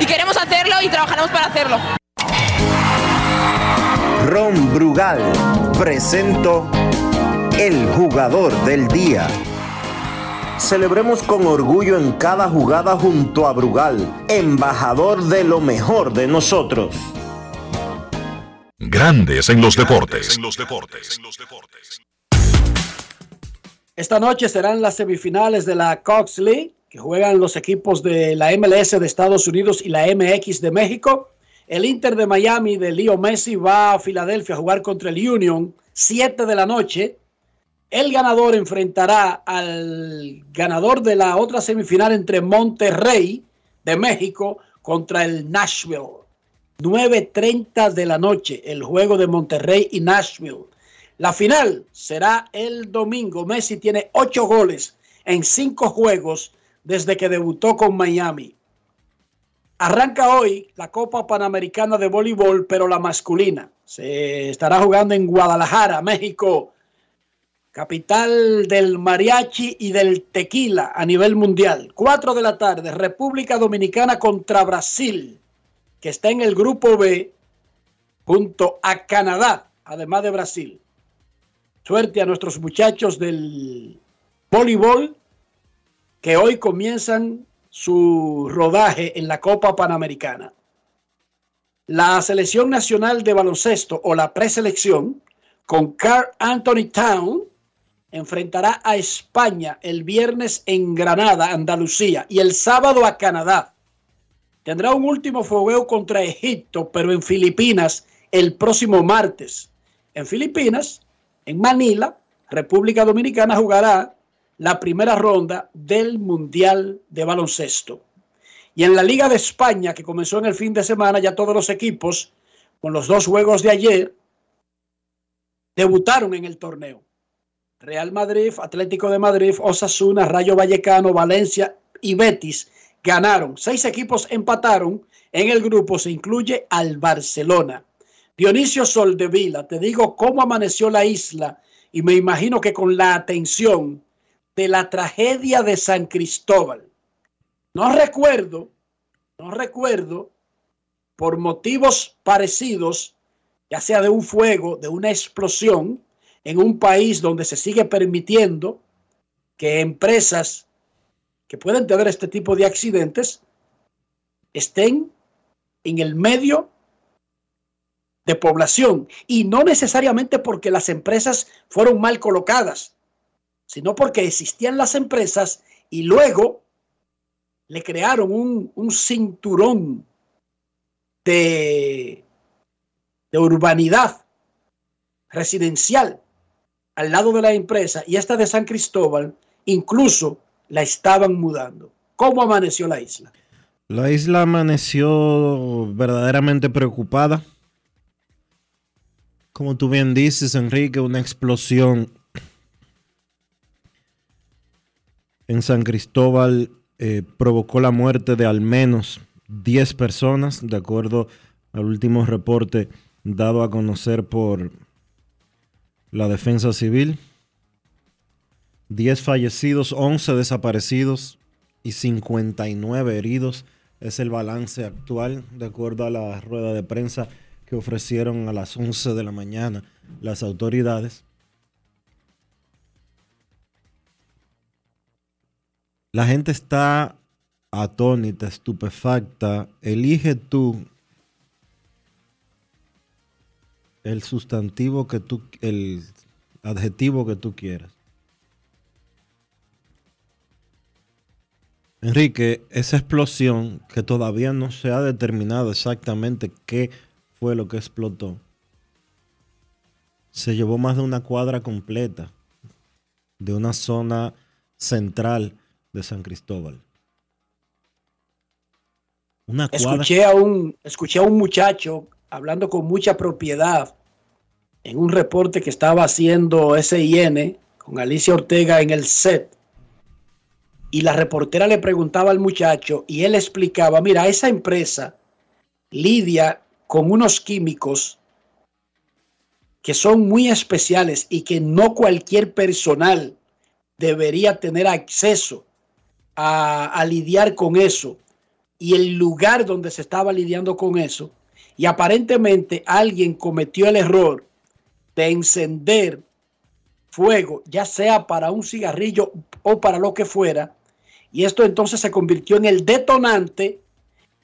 y queremos hacerlo y trabajaremos para hacerlo. Ron Brugal presento el jugador del día. Celebremos con orgullo en cada jugada junto a Brugal, embajador de lo mejor de nosotros. Grandes en los deportes. Esta noche serán las semifinales de la Cox League, juegan los equipos de la MLS de Estados Unidos y la MX de México. El Inter de Miami de Leo Messi va a Filadelfia a jugar contra el Union, 7 de la noche. El ganador enfrentará al ganador de la otra semifinal entre Monterrey de México contra el Nashville. 9.30 de la noche, el juego de Monterrey y Nashville. La final será el domingo. Messi tiene ocho goles en cinco juegos desde que debutó con Miami. Arranca hoy la Copa Panamericana de Voleibol, pero la masculina. Se estará jugando en Guadalajara, México, capital del mariachi y del tequila a nivel mundial. Cuatro de la tarde, República Dominicana contra Brasil, que está en el grupo B junto a Canadá, además de Brasil. Suerte a nuestros muchachos del voleibol que hoy comienzan su rodaje en la Copa Panamericana. La selección nacional de baloncesto o la preselección con Carl Anthony Town enfrentará a España el viernes en Granada, Andalucía, y el sábado a Canadá. Tendrá un último fogueo contra Egipto, pero en Filipinas el próximo martes. En Filipinas, en Manila, República Dominicana jugará la primera ronda del Mundial de Baloncesto. Y en la Liga de España, que comenzó en el fin de semana, ya todos los equipos, con los dos juegos de ayer, debutaron en el torneo. Real Madrid, Atlético de Madrid, Osasuna, Rayo Vallecano, Valencia y Betis ganaron. Seis equipos empataron. En el grupo se incluye al Barcelona. Dionisio Soldevila, te digo cómo amaneció la isla y me imagino que con la atención de la tragedia de San Cristóbal. No recuerdo, no recuerdo, por motivos parecidos, ya sea de un fuego, de una explosión, en un país donde se sigue permitiendo que empresas que pueden tener este tipo de accidentes estén en el medio de población y no necesariamente porque las empresas fueron mal colocadas, sino porque existían las empresas y luego le crearon un, un cinturón de, de urbanidad residencial al lado de la empresa y esta de San Cristóbal incluso la estaban mudando. ¿Cómo amaneció la isla? La isla amaneció verdaderamente preocupada. Como tú bien dices, Enrique, una explosión en San Cristóbal eh, provocó la muerte de al menos 10 personas, de acuerdo al último reporte dado a conocer por la defensa civil. 10 fallecidos, 11 desaparecidos y 59 heridos. Es el balance actual, de acuerdo a la rueda de prensa que ofrecieron a las 11 de la mañana las autoridades. La gente está atónita, estupefacta. Elige tú el sustantivo que tú, el adjetivo que tú quieras. Enrique, esa explosión que todavía no se ha determinado exactamente qué fue lo que explotó, se llevó más de una cuadra completa de una zona central de San Cristóbal. Escuché, a un, escuché a un muchacho hablando con mucha propiedad en un reporte que estaba haciendo SIN con Alicia Ortega en el set. Y la reportera le preguntaba al muchacho y él explicaba, mira, esa empresa lidia con unos químicos que son muy especiales y que no cualquier personal debería tener acceso a, lidiar con eso y el lugar donde se estaba lidiando con eso. Y aparentemente alguien cometió el error de encender fuego, ya sea para un cigarrillo o para lo que fuera. Y esto entonces se convirtió en el detonante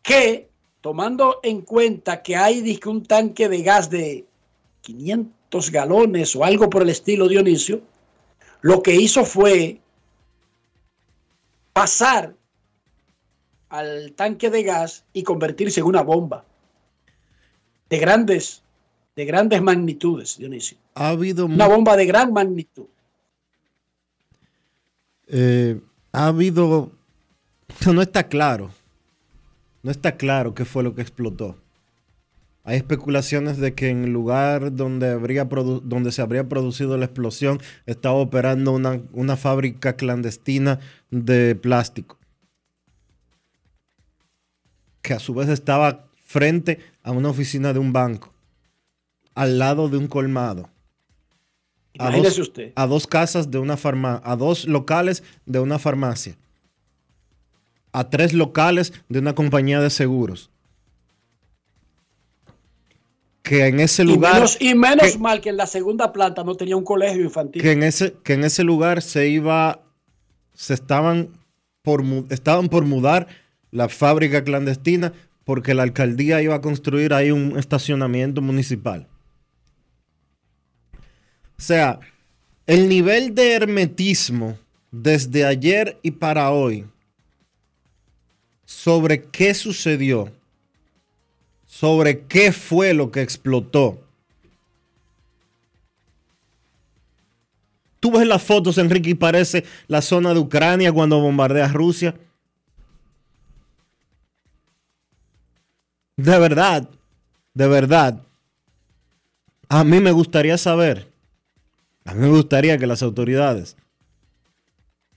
que, tomando en cuenta que hay un tanque de gas de 500 galones o algo por el estilo Dionisio, lo que hizo fue pasar al tanque de gas y convertirse en una bomba de grandes, de grandes magnitudes, Dionisio. Ha habido una bomba de gran magnitud. eh, ha habido, no está claro, no está claro qué fue lo que explotó. Hay especulaciones de que en el lugar donde, habría donde se habría producido la explosión estaba operando una, una fábrica clandestina de plástico. Que a su vez estaba frente a una oficina de un banco, al lado de un colmado. A dos, usted. a dos casas de una farmacia, a dos locales de una farmacia, a tres locales de una compañía de seguros que en ese lugar... Y menos, y menos mal que en la segunda planta no tenía un colegio infantil. Que en ese, que en ese lugar se iba, se estaban por, estaban por mudar la fábrica clandestina porque la alcaldía iba a construir ahí un estacionamiento municipal. O sea, el nivel de hermetismo desde ayer y para hoy sobre qué sucedió sobre qué fue lo que explotó. Tú ves las fotos, Enrique, y parece la zona de Ucrania cuando bombardea Rusia. De verdad, de verdad. A mí me gustaría saber, a mí me gustaría que las autoridades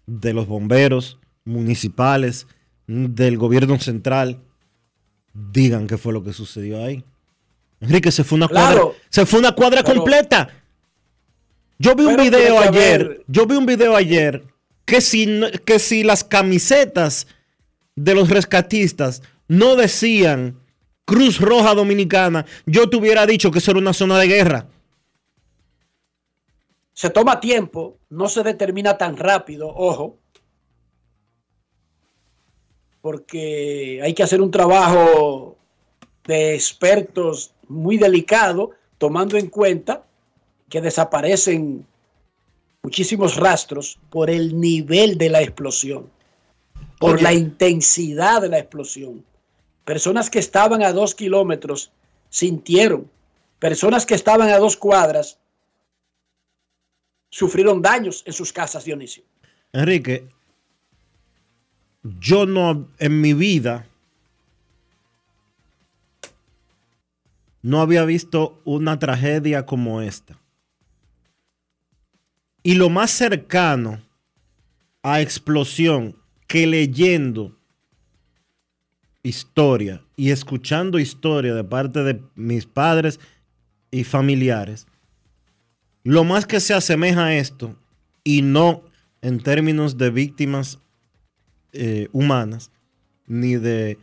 de los bomberos municipales, del gobierno central, digan qué fue lo que sucedió ahí. Enrique, se fue una cuadra, se fue una cuadra completa. Yo vi un video ayer, yo vi un video ayer que si, que si las camisetas de los rescatistas no decían Cruz Roja Dominicana, yo te hubiera dicho que eso era una zona de guerra. Se toma tiempo, no se determina tan rápido, ojo porque hay que hacer un trabajo de expertos muy delicado, tomando en cuenta que desaparecen muchísimos rastros por el nivel de la explosión, por la intensidad de la explosión. Personas que estaban a dos kilómetros sintieron, personas que estaban a dos cuadras sufrieron daños en sus casas, Dionisio. Enrique, yo no, en mi vida, no había visto una tragedia como esta. Y lo más cercano a explosión que leyendo historia y escuchando historia de parte de mis padres y familiares, lo más que se asemeja a esto, y no en términos de víctimas eh, humanas, ni de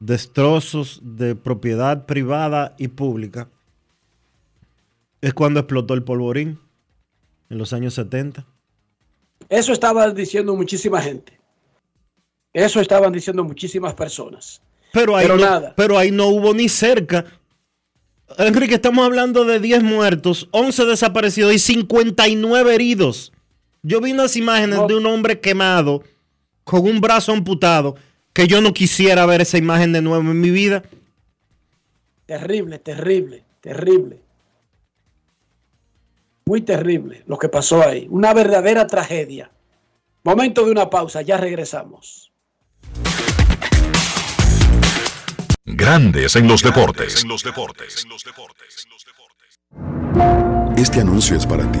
destrozos de propiedad privada y pública, es cuando explotó el polvorín en los años 70. Eso estaba diciendo muchísima gente. Eso estaban diciendo muchísimas personas. Pero ahí, no, nada. pero ahí no hubo ni cerca. Enrique, estamos hablando de 10 muertos, 11 desaparecidos y 59 heridos. Yo vi unas imágenes de un hombre quemado con un brazo amputado que yo no quisiera ver esa imagen de nuevo en mi vida. Terrible, terrible, terrible. Muy terrible lo que pasó ahí. Una verdadera tragedia. Momento de una pausa, ya regresamos. Grandes en los deportes. En los deportes. Este anuncio es para ti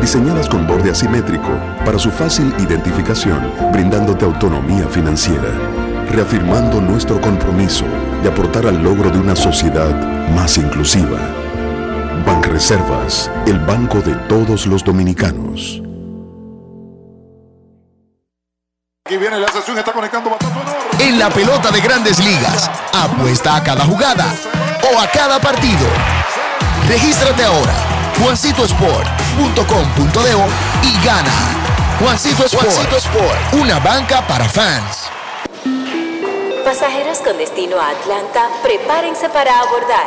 diseñadas con borde asimétrico para su fácil identificación, brindándote autonomía financiera, reafirmando nuestro compromiso de aportar al logro de una sociedad más inclusiva. Banreservas, el banco de todos los dominicanos. viene la sesión, está conectando En la pelota de grandes ligas, apuesta a cada jugada o a cada partido. Regístrate ahora juancitosport.com.de y gana. Juancito Sport, una banca para fans. Pasajeros con destino a Atlanta, prepárense para abordar.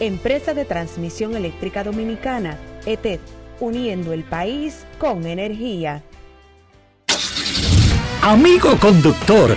Empresa de Transmisión Eléctrica Dominicana, ETED, uniendo el país con energía. Amigo conductor,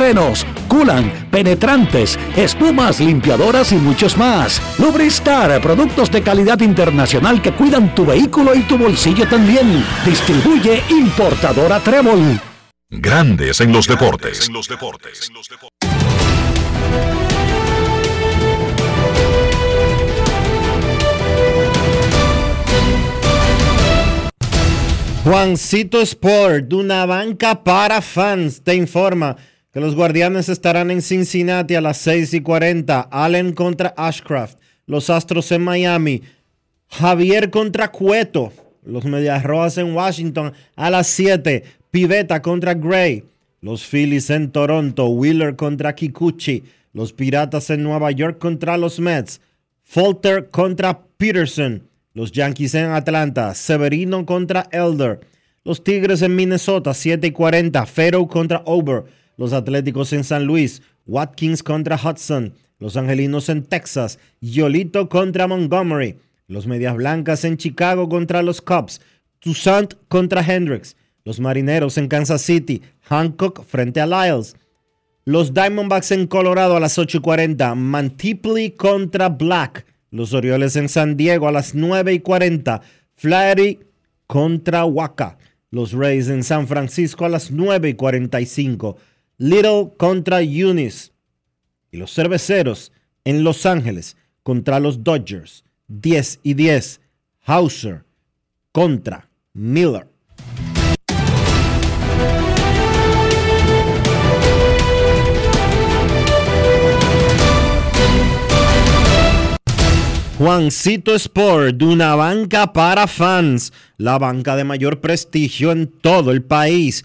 frenos, culan, penetrantes, espumas, limpiadoras y muchos más. Lubristar, productos de calidad internacional que cuidan tu vehículo y tu bolsillo también. Distribuye importadora Trébol. Grandes en los deportes. En los deportes. Juancito Sport, una banca para fans, te informa que los guardianes estarán en Cincinnati a las 6 y 40. Allen contra Ashcraft. Los Astros en Miami. Javier contra Cueto. Los Medias Rojas en Washington a las 7. Piveta contra Gray. Los Phillies en Toronto. Wheeler contra Kikuchi. Los Piratas en Nueva York contra los Mets. Falter contra Peterson. Los Yankees en Atlanta, Severino contra Elder. Los Tigres en Minnesota, 7 y 40. Fero contra Ober. Los Atléticos en San Luis. Watkins contra Hudson. Los Angelinos en Texas. Yolito contra Montgomery. Los Medias Blancas en Chicago contra los Cubs. Toussaint contra Hendricks. Los Marineros en Kansas City. Hancock frente a Lyles. Los Diamondbacks en Colorado a las 8 y 40. Mantiply contra Black. Los Orioles en San Diego a las 9 y 40. Flaherty contra Waka. Los Rays en San Francisco a las 9 y 45. Little contra Eunice. Y los Cerveceros en Los Ángeles contra los Dodgers. 10 y 10. Hauser contra Miller. Juancito Sport, una banca para fans, la banca de mayor prestigio en todo el país,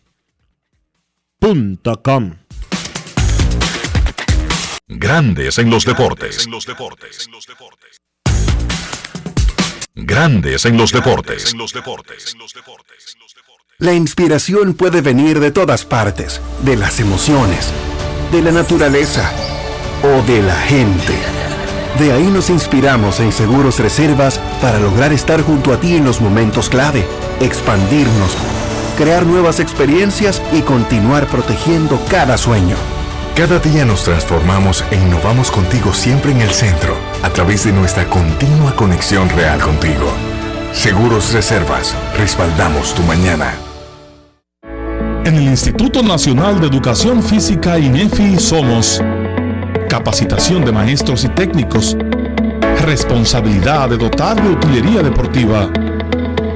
Grandes en los deportes. Grandes en los deportes. La inspiración puede venir de todas partes, de las emociones, de la naturaleza o de la gente. De ahí nos inspiramos en Seguros Reservas para lograr estar junto a ti en los momentos clave, expandirnos, crear nuevas experiencias y continuar protegiendo cada sueño. Cada día nos transformamos e innovamos contigo siempre en el centro, a través de nuestra continua conexión real contigo. Seguros Reservas, respaldamos tu mañana. En el Instituto Nacional de Educación Física INEFI somos capacitación de maestros y técnicos, responsabilidad de dotar de utilería deportiva,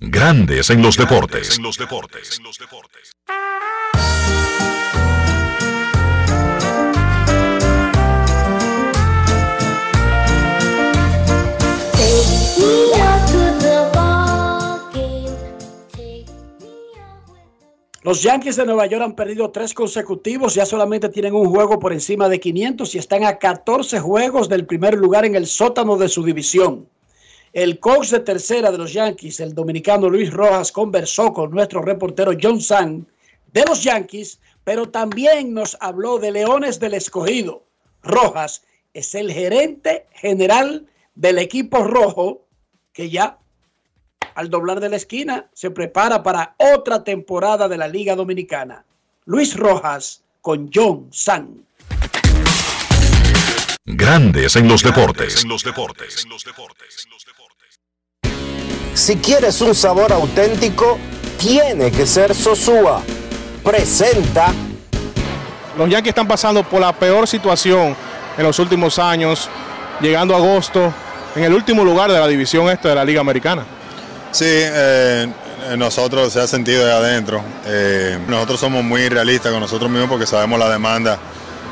Grandes en los deportes. Los Yankees de Nueva York han perdido tres consecutivos, ya solamente tienen un juego por encima de 500 y están a 14 juegos del primer lugar en el sótano de su división. El coach de tercera de los Yankees, el dominicano Luis Rojas, conversó con nuestro reportero John San de los Yankees, pero también nos habló de Leones del Escogido. Rojas es el gerente general del equipo rojo que ya al doblar de la esquina, se prepara para otra temporada de la Liga Dominicana. Luis Rojas con John San. Grandes en los deportes. Si quieres un sabor auténtico, tiene que ser Sosúa. Presenta. Los Yankees están pasando por la peor situación en los últimos años, llegando a agosto en el último lugar de la división este de la Liga Americana. Sí, eh, nosotros se ha sentido de adentro. Eh, nosotros somos muy realistas con nosotros mismos porque sabemos la demanda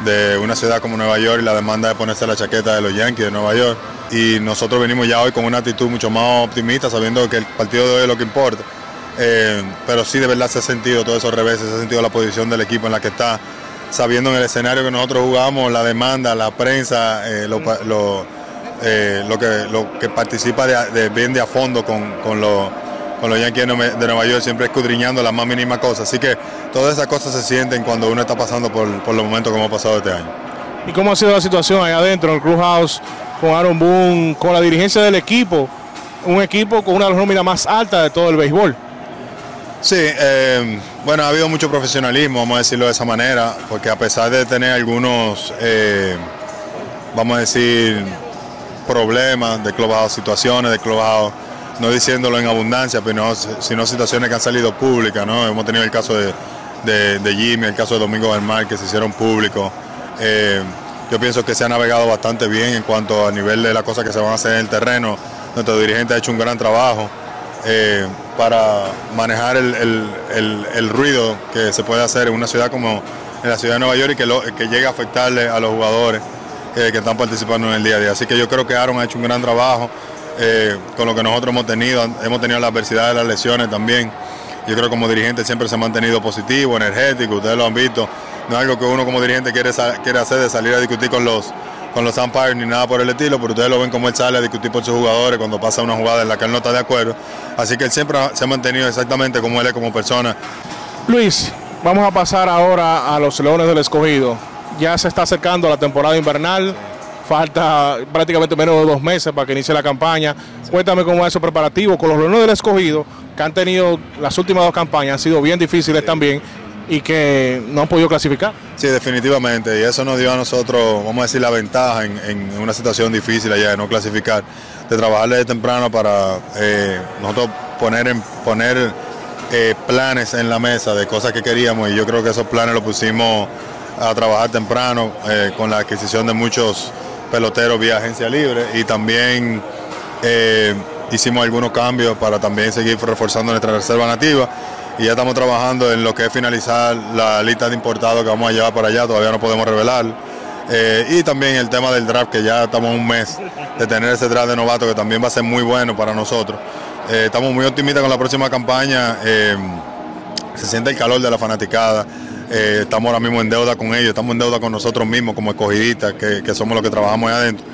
de una ciudad como Nueva York y la demanda de ponerse la chaqueta de los Yankees de Nueva York. Y nosotros venimos ya hoy con una actitud mucho más optimista, sabiendo que el partido de hoy es lo que importa. Eh, pero sí de verdad se ha sentido todos esos reveses, se ha sentido la posición del equipo en la que está, sabiendo en el escenario que nosotros jugamos, la demanda, la prensa, eh, lo, eh, lo, que, lo que participa de, bien de a fondo con, con los con los Yankees de Nueva York, siempre escudriñando las más mínimas cosas. Así que todas esas cosas se sienten cuando uno está pasando por, por los momentos que hemos pasado este año. ¿Y cómo ha sido la situación ahí adentro, en el Clubhouse, con Aaron Boone, con la dirigencia del equipo? Un equipo con una de las nóminas más altas de todo el béisbol. Sí, eh, bueno, ha habido mucho profesionalismo, vamos a decirlo de esa manera, porque a pesar de tener algunos, eh, vamos a decir, problemas de clubhouse, situaciones de clubhouse, no diciéndolo en abundancia, pero sino situaciones que han salido públicas, ¿no? Hemos tenido el caso de, Jimmy, el caso de Domingo del Mar, que se hicieron públicos. Eh, yo pienso que se ha navegado bastante bien en cuanto a nivel de las cosas que se van a hacer en el terreno. Nuestro dirigente ha hecho un gran trabajo eh, para manejar el, ruido que se puede hacer en una ciudad como en la ciudad de Nueva York y que, lo, que llegue a afectarle a los jugadores eh, que están participando en el día a día. Así que yo creo que Aaron ha hecho un gran trabajo. Eh, con lo que nosotros hemos tenido, hemos tenido la adversidad de las lesiones también. Yo creo que como dirigente siempre se ha mantenido positivo, energético, ustedes lo han visto. No es algo que uno como dirigente quiere, quiere hacer de salir a discutir con los, con los ni nada por el estilo, pero ustedes lo ven como él sale a discutir por sus jugadores cuando pasa una jugada en la que él no está de acuerdo. Así que él siempre se ha mantenido exactamente como él es como persona. Luis, vamos a pasar ahora a los Leones del Escogido. Ya se está acercando la temporada invernal falta prácticamente menos de dos meses para que inicie la campaña. Cuéntame cómo es esos preparativos con los Leones del Escogido, que han tenido las últimas dos campañas, han sido bien difíciles también y que no han podido clasificar. Sí, definitivamente, y eso nos dio a nosotros, vamos a decir, la ventaja en, una situación difícil allá de no clasificar, de trabajar desde temprano para eh, nosotros poner, en, poner eh, planes en la mesa de cosas que queríamos y yo creo que esos planes los pusimos a trabajar temprano eh, con la adquisición de muchos peloteros vía agencia libre y también eh, hicimos algunos cambios para también seguir reforzando nuestra reserva nativa y ya estamos trabajando en lo que es finalizar la lista de importados que vamos a llevar para allá, todavía no podemos revelar. Eh, y también el tema del draft, que ya estamos un mes de tener ese draft de novato que también va a ser muy bueno para nosotros. Eh, estamos muy optimistas con la próxima campaña, se siente el calor de la fanaticada. Eh, estamos ahora mismo en deuda con ellos, estamos en deuda con nosotros mismos como escogidistas, que, somos los que trabajamos ahí adentro,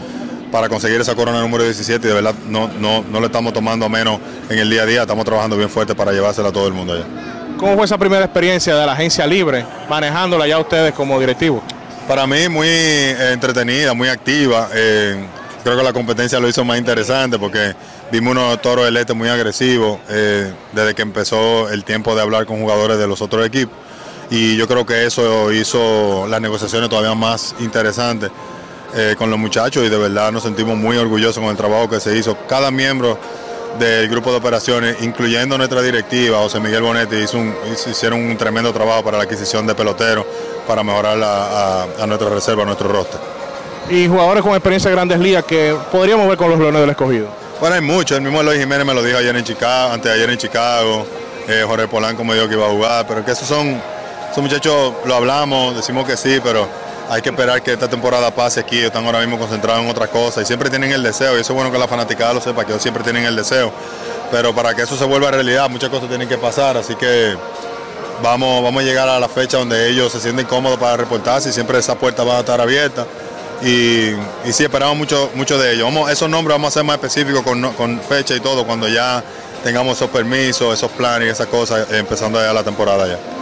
para conseguir esa corona número 17 y de verdad no, no, no le estamos tomando a menos en el día a día, estamos trabajando bien fuerte para llevársela a todo el mundo allá. ¿Cómo fue esa primera experiencia de la agencia libre, manejándola ya ustedes como directivos? Para mí muy eh, entretenida, muy activa. Eh, creo que la competencia lo hizo más interesante porque vimos unos toros del este muy agresivos desde que empezó el tiempo de hablar con jugadores de los otros equipos y yo creo que eso hizo las negociaciones todavía más interesantes eh, con los muchachos y de verdad nos sentimos muy orgullosos con el trabajo que se hizo. Cada miembro del grupo de operaciones, incluyendo nuestra directiva, José Miguel Bonetti, hizo hicieron un tremendo trabajo para la adquisición de peloteros, para mejorar a, nuestra reserva, a nuestro roster. Y jugadores con experiencia en grandes ligas que podríamos ver con los Leones del Escogido. Bueno, hay muchos, el mismo Eloy Jiménez me lo dijo ayer en Chicago, antes de ayer en Chicago, eh, Jorge Polanco me dijo que iba a jugar, pero que esos son esos muchachos lo hablamos, decimos que sí, pero hay que esperar que esta temporada pase aquí. Están ahora mismo concentrados en otra cosa y siempre tienen el deseo. Y eso es bueno que la fanaticada lo sepa, que ellos siempre tienen el deseo. Pero para que eso se vuelva realidad, muchas cosas tienen que pasar. Así que vamos, vamos a llegar a la fecha donde ellos se sienten cómodos para reportarse y siempre esa puerta va a estar abierta. Y, y sí, esperamos mucho, mucho de ellos. Esos nombres vamos a ser más específicos con, con fecha y todo cuando ya tengamos esos permisos, esos planes y esas cosas, empezando ya la temporada ya.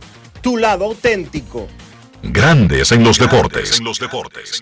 tu lado auténtico. Grandes en los deportes. En los deportes.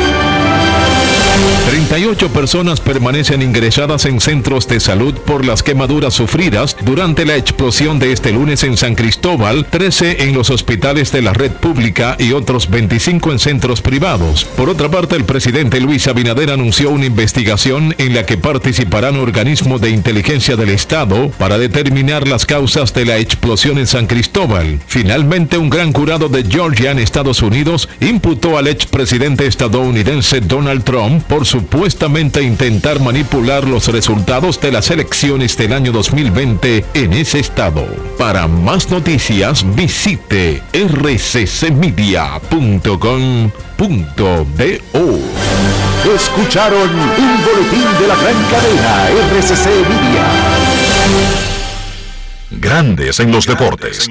38 personas permanecen ingresadas en centros de salud por las quemaduras sufridas durante la explosión de este lunes en San Cristóbal, 13 en los hospitales de la red pública y otros 25 en centros privados. Por otra parte, el presidente Luis Abinader anunció una investigación en la que participarán organismos de inteligencia del Estado para determinar las causas de la explosión en San Cristóbal. Finalmente, un gran jurado de Georgia en Estados Unidos imputó al expresidente estadounidense Donald Trump por supuestamente intentar manipular los resultados de las elecciones del año 2020 en ese estado. Para más noticias visite rccmedia.com.do. Escucharon un boletín de la gran cadena RCC Media. Grandes en los deportes.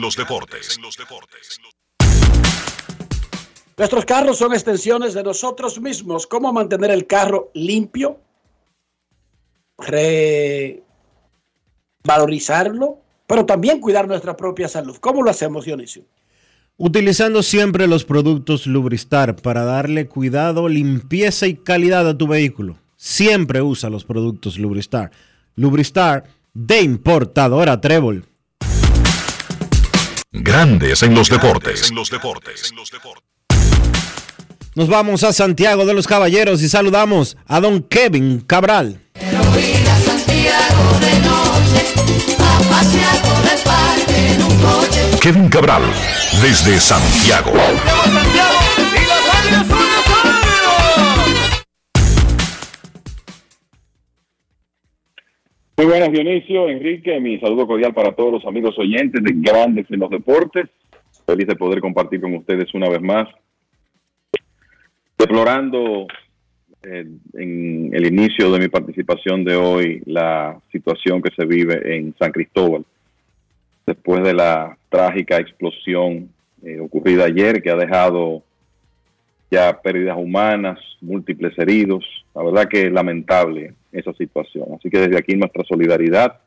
Nuestros carros son extensiones de nosotros mismos. ¿Cómo mantener el carro limpio? Revalorizarlo, pero también cuidar nuestra propia salud. ¿Cómo lo hacemos, Dionisio? Utilizando siempre los productos Lubristar para darle cuidado, limpieza y calidad a tu vehículo. Siempre usa los productos Lubristar. Lubristar de importadora Trébol. Grandes en los deportes. Nos vamos a Santiago de los Caballeros y saludamos a don Kevin Cabral. Kevin Cabral, desde Santiago. Muy buenas, Dionisio, Enrique. Mi saludo cordial para todos los amigos oyentes de Grandes en los Deportes. Feliz de poder compartir con ustedes una vez más. Deplorando eh, en el inicio de mi participación de hoy la situación que se vive en San Cristóbal después de la trágica explosión eh, ocurrida ayer que ha dejado ya pérdidas humanas, múltiples heridos. La verdad que es lamentable esa situación. Así que desde aquí nuestra solidaridad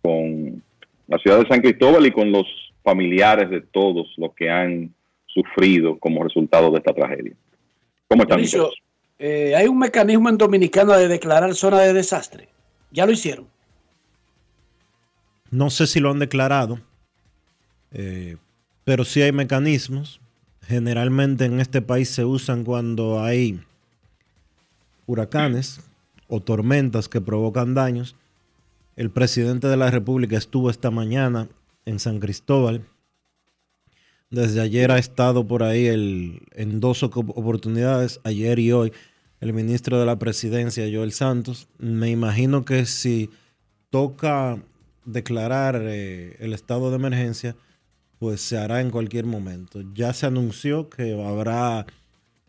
con la ciudad de San Cristóbal y con los familiares de todos los que han sufrido como resultado de esta tragedia. ¿Cómo están? Dionisio, eh, hay un mecanismo en Dominicana de declarar zona de desastre. Ya lo hicieron. No sé si lo han declarado, eh, pero sí hay mecanismos. Generalmente en este país se usan cuando hay huracanes o tormentas que provocan daños. El presidente de la República estuvo esta mañana en San Cristóbal. Desde ayer ha estado por ahí el, en dos oportunidades, ayer y hoy, el ministro de la Presidencia, Joel Santos. Me imagino que si toca declarar eh, el estado de emergencia, pues se hará en cualquier momento. Ya se anunció que habrá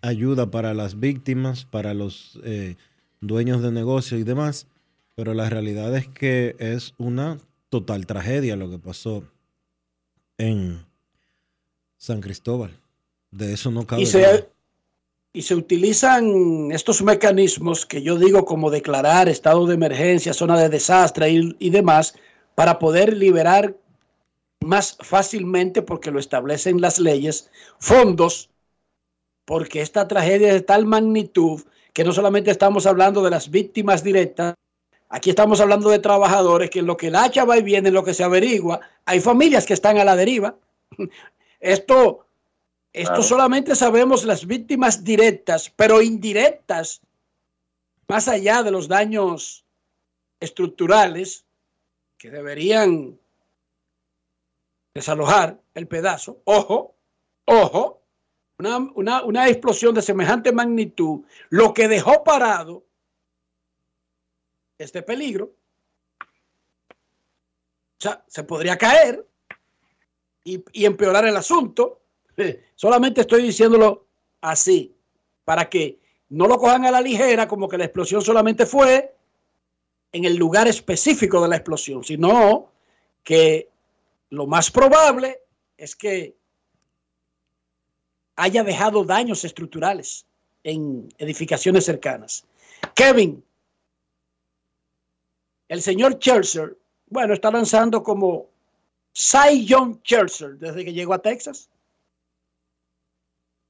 ayuda para las víctimas, para los eh, dueños de negocio y demás, pero la realidad es que es una total tragedia lo que pasó en San Cristóbal. De eso no cabe Y se, y se utilizan estos mecanismos que yo digo como declarar estado de emergencia, zona de desastre y, y demás, para poder liberar más fácilmente, porque lo establecen las leyes, fondos, porque esta tragedia es de tal magnitud que no solamente estamos hablando de las víctimas directas, aquí estamos hablando de trabajadores que en lo que el hacha va y viene, en lo que se averigua, hay familias que están a la deriva. Esto Esto Claro. solamente sabemos las víctimas directas, pero indirectas, más allá de los daños estructurales que deberían desalojar el pedazo. Ojo, ojo, una, una- una explosión de semejante magnitud, lo que dejó parado este peligro. O sea, se podría caer y, empeorar el asunto. Solamente estoy diciéndolo así, para que no lo cojan a la ligera como que la explosión solamente fue en el lugar específico de la explosión, sino que lo más probable es que haya dejado daños estructurales en edificaciones cercanas. Kevin, el señor Scherzer, bueno, está lanzando como Cy Young Scherzer desde que llegó a Texas.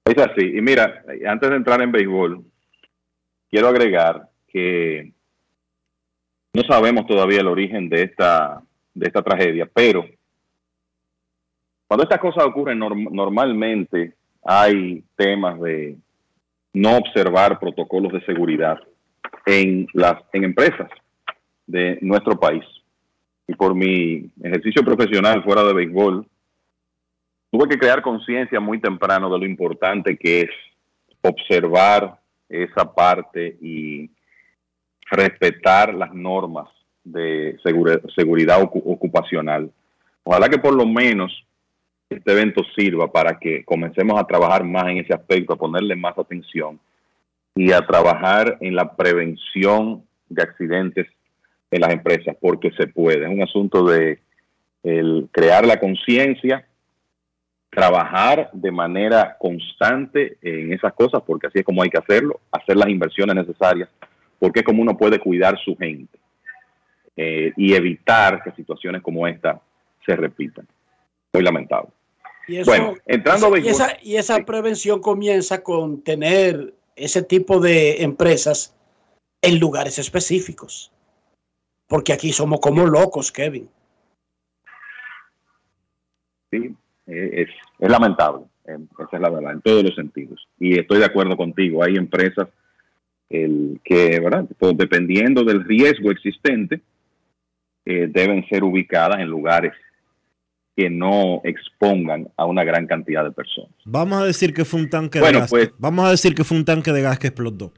Es así. Y mira, antes de entrar en béisbol, quiero agregar que no sabemos todavía el origen de esta, de esta tragedia, pero cuando estas cosas ocurren norm- normalmente hay temas de no observar protocolos de seguridad en las en empresas de nuestro país. Y por mi ejercicio profesional fuera de béisbol, tuve que crear conciencia muy temprano de lo importante que es observar esa parte y respetar las normas de segura- seguridad ocu- ocupacional. Ojalá que por lo menos este evento sirva para que comencemos a trabajar más en ese aspecto, a ponerle más atención y a trabajar en la prevención de accidentes en las empresas, porque se puede. Es un asunto de el crear la conciencia, trabajar de manera constante en esas cosas, porque así es como hay que hacerlo, hacer las inversiones necesarias, porque es como uno puede cuidar su gente eh, y evitar que situaciones como esta se repitan. Muy lamentable. Y eso- Bueno, entrando a y béisbol. esa, y esa prevención comienza con tener ese tipo de empresas en lugares específicos. Porque aquí somos como locos, Kevin. Sí, eh, es, es lamentable, eh, esa es la verdad, en todos los sentidos. Y estoy de acuerdo contigo, hay empresas el, que, ¿verdad? Pues, dependiendo del riesgo existente, eh, deben ser ubicadas en lugares que no expongan a una gran cantidad de personas. Vamos a decir que fue un tanque Bueno, de gas. pues- Vamos a decir que fue un tanque de gas que explotó.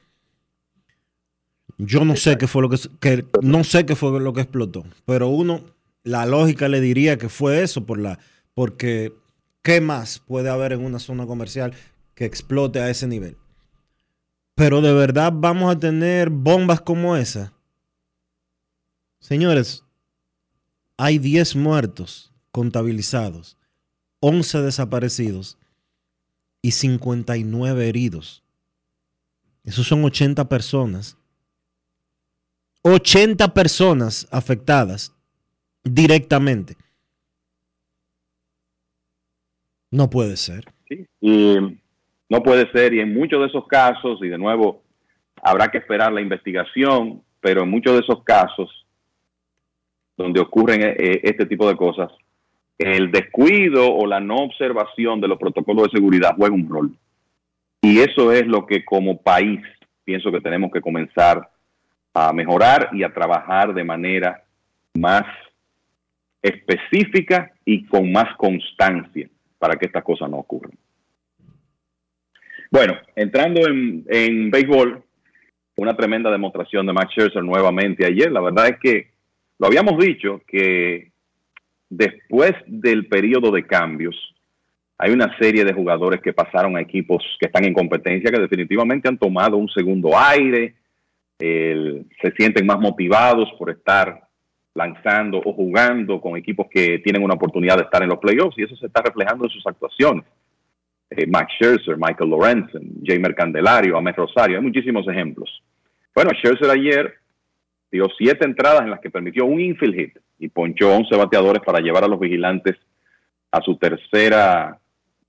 Yo no sé qué fue lo que, que no sé qué fue lo que explotó, pero uno la lógica le diría que fue eso por la porque qué más puede haber en una zona comercial que explote a ese nivel. Pero de verdad vamos a tener bombas como esa. Señores, hay 10 muertos contabilizados, 11 desaparecidos y 59 heridos. Esos son 80 personas. 80 personas afectadas directamente. No puede ser. Y no puede ser, y en muchos de esos casos, y de nuevo, habrá que esperar la investigación, pero en muchos de esos casos donde ocurren eh, este tipo de cosas, el descuido o la no observación de los protocolos de seguridad juega un rol. Y eso es lo que como país pienso que tenemos que comenzar a mejorar y a trabajar de manera más específica y con más constancia para que estas cosas no ocurran. Bueno, entrando en, en béisbol, una tremenda demostración de Max Scherzer nuevamente ayer. La verdad es que lo habíamos dicho que después del periodo de cambios, hay una serie de jugadores que pasaron a equipos que están en competencia que definitivamente han tomado un segundo aire, el- se sienten más motivados por estar lanzando o jugando con equipos que tienen una oportunidad de estar en los playoffs y eso se está reflejando en sus actuaciones. Eh, Max Scherzer, Michael Lorenzen, Jamer Candelario, Ahmed Rosario, hay muchísimos ejemplos. Bueno, Scherzer ayer dio siete entradas en las que permitió un infield hit y ponchó 11 bateadores para llevar a los vigilantes a su tercera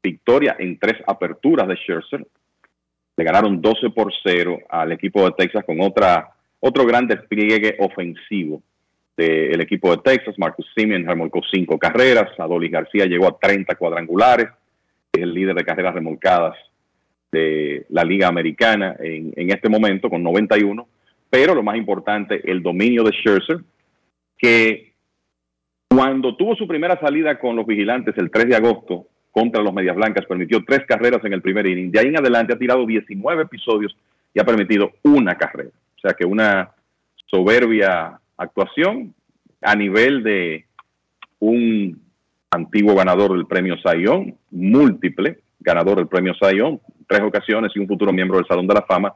victoria en tres aperturas de Scherzer. Le ganaron 12 por 0 al equipo de Texas con otra, otro gran despliegue ofensivo del equipo de Texas. Marcus Simeon remolcó cinco carreras. Adolis García llegó a 30 cuadrangulares. es el líder de carreras remolcadas de la Liga Americana en, en este momento con 91. Pero lo más importante, el dominio de Scherzer, que cuando tuvo su primera salida con los vigilantes el 3 de agosto contra los Medias Blancas, permitió tres carreras en el primer inning. De ahí en adelante ha tirado 19 episodios y ha permitido una carrera. O sea que una soberbia actuación a nivel de un antiguo ganador del premio Sayón, múltiple ganador del premio Sayón, tres ocasiones y un futuro miembro del Salón de la Fama,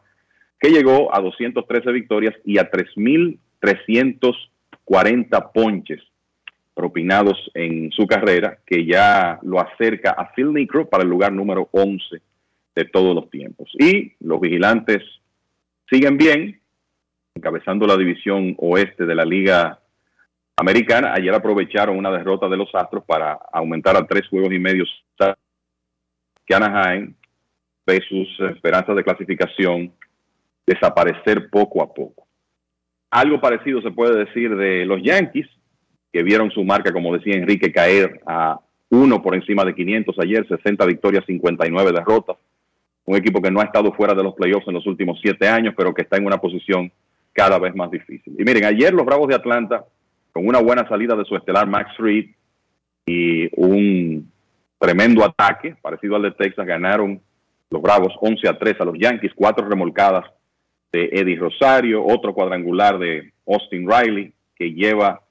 que llegó a 213 victorias y a 3.340 ponches propinados en su carrera, que ya lo acerca a Phil Necro para el lugar número 11 de todos los tiempos. Y los vigilantes siguen bien, encabezando la división oeste de la Liga Americana. Ayer aprovecharon una derrota de los Astros para aumentar a tres juegos y medio que Anaheim ve sus esperanzas de clasificación desaparecer poco a poco. Algo parecido se puede decir de los Yankees, que vieron su marca, como decía Enrique, caer a uno por encima de 500 ayer, 60 victorias, 59 derrotas. Un equipo que no ha estado fuera de los playoffs en los últimos siete años, pero que está en una posición cada vez más difícil. Y miren, ayer los Bravos de Atlanta, con una buena salida de su estelar Max Fried y un tremendo ataque parecido al de Texas, ganaron los Bravos 11 a 3 a los Yankees, cuatro remolcadas de Eddie Rosario, otro cuadrangular de Austin Riley, que lleva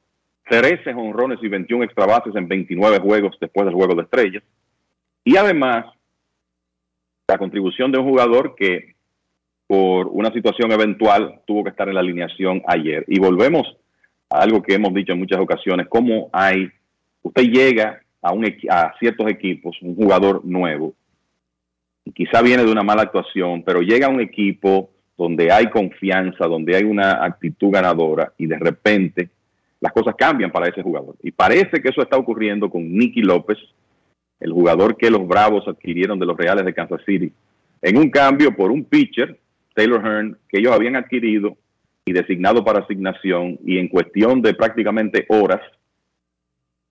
13 honrones y 21 extra bases en 29 juegos después del juego de estrellas. Y además, la contribución de un jugador que por una situación eventual tuvo que estar en la alineación ayer. Y volvemos a algo que hemos dicho en muchas ocasiones, cómo hay, usted llega a, un, a ciertos equipos, un jugador nuevo, y quizá viene de una mala actuación, pero llega a un equipo donde hay confianza, donde hay una actitud ganadora y de repente las cosas cambian para ese jugador. Y parece que eso está ocurriendo con Nicky López, el jugador que los Bravos adquirieron de los Reales de Kansas City, en un cambio por un pitcher, Taylor Hearn, que ellos habían adquirido y designado para asignación y en cuestión de prácticamente horas,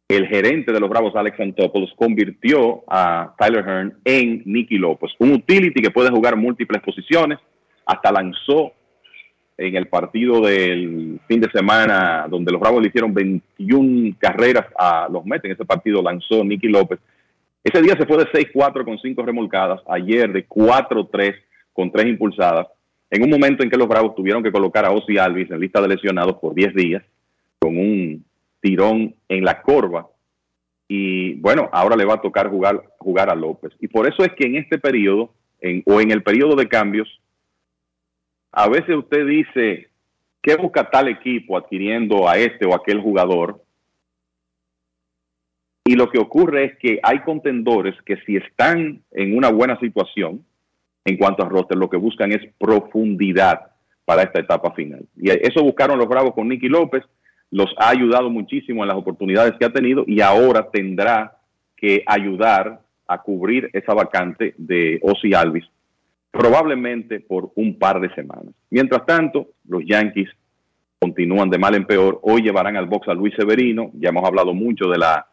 el gerente de los Bravos, Alex Antopoulos, convirtió a Tyler Hearn en Nicky López, un utility que puede jugar múltiples posiciones, hasta lanzó en el partido del fin de semana, donde los Bravos le hicieron 21 carreras a los Mets, en ese partido lanzó Nicky López. Ese día se fue de 6-4 con 5 remolcadas, ayer de 4-3 con 3 impulsadas, en un momento en que los Bravos tuvieron que colocar a Ozzy Alvis en lista de lesionados por 10 días, con un tirón en la corva. Y bueno, ahora le va a tocar jugar, jugar a López. Y por eso es que en este periodo, en, o en el periodo de cambios, a veces usted dice, ¿qué busca tal equipo adquiriendo a este o aquel jugador? Y lo que ocurre es que hay contendores que si están en una buena situación en cuanto a roster, lo que buscan es profundidad para esta etapa final. Y eso buscaron los Bravos con Nicky López, los ha ayudado muchísimo en las oportunidades que ha tenido y ahora tendrá que ayudar a cubrir esa vacante de Ozzy Alvis probablemente por un par de semanas. Mientras tanto, los Yankees continúan de mal en peor. Hoy llevarán al box a Luis Severino. Ya hemos hablado mucho de la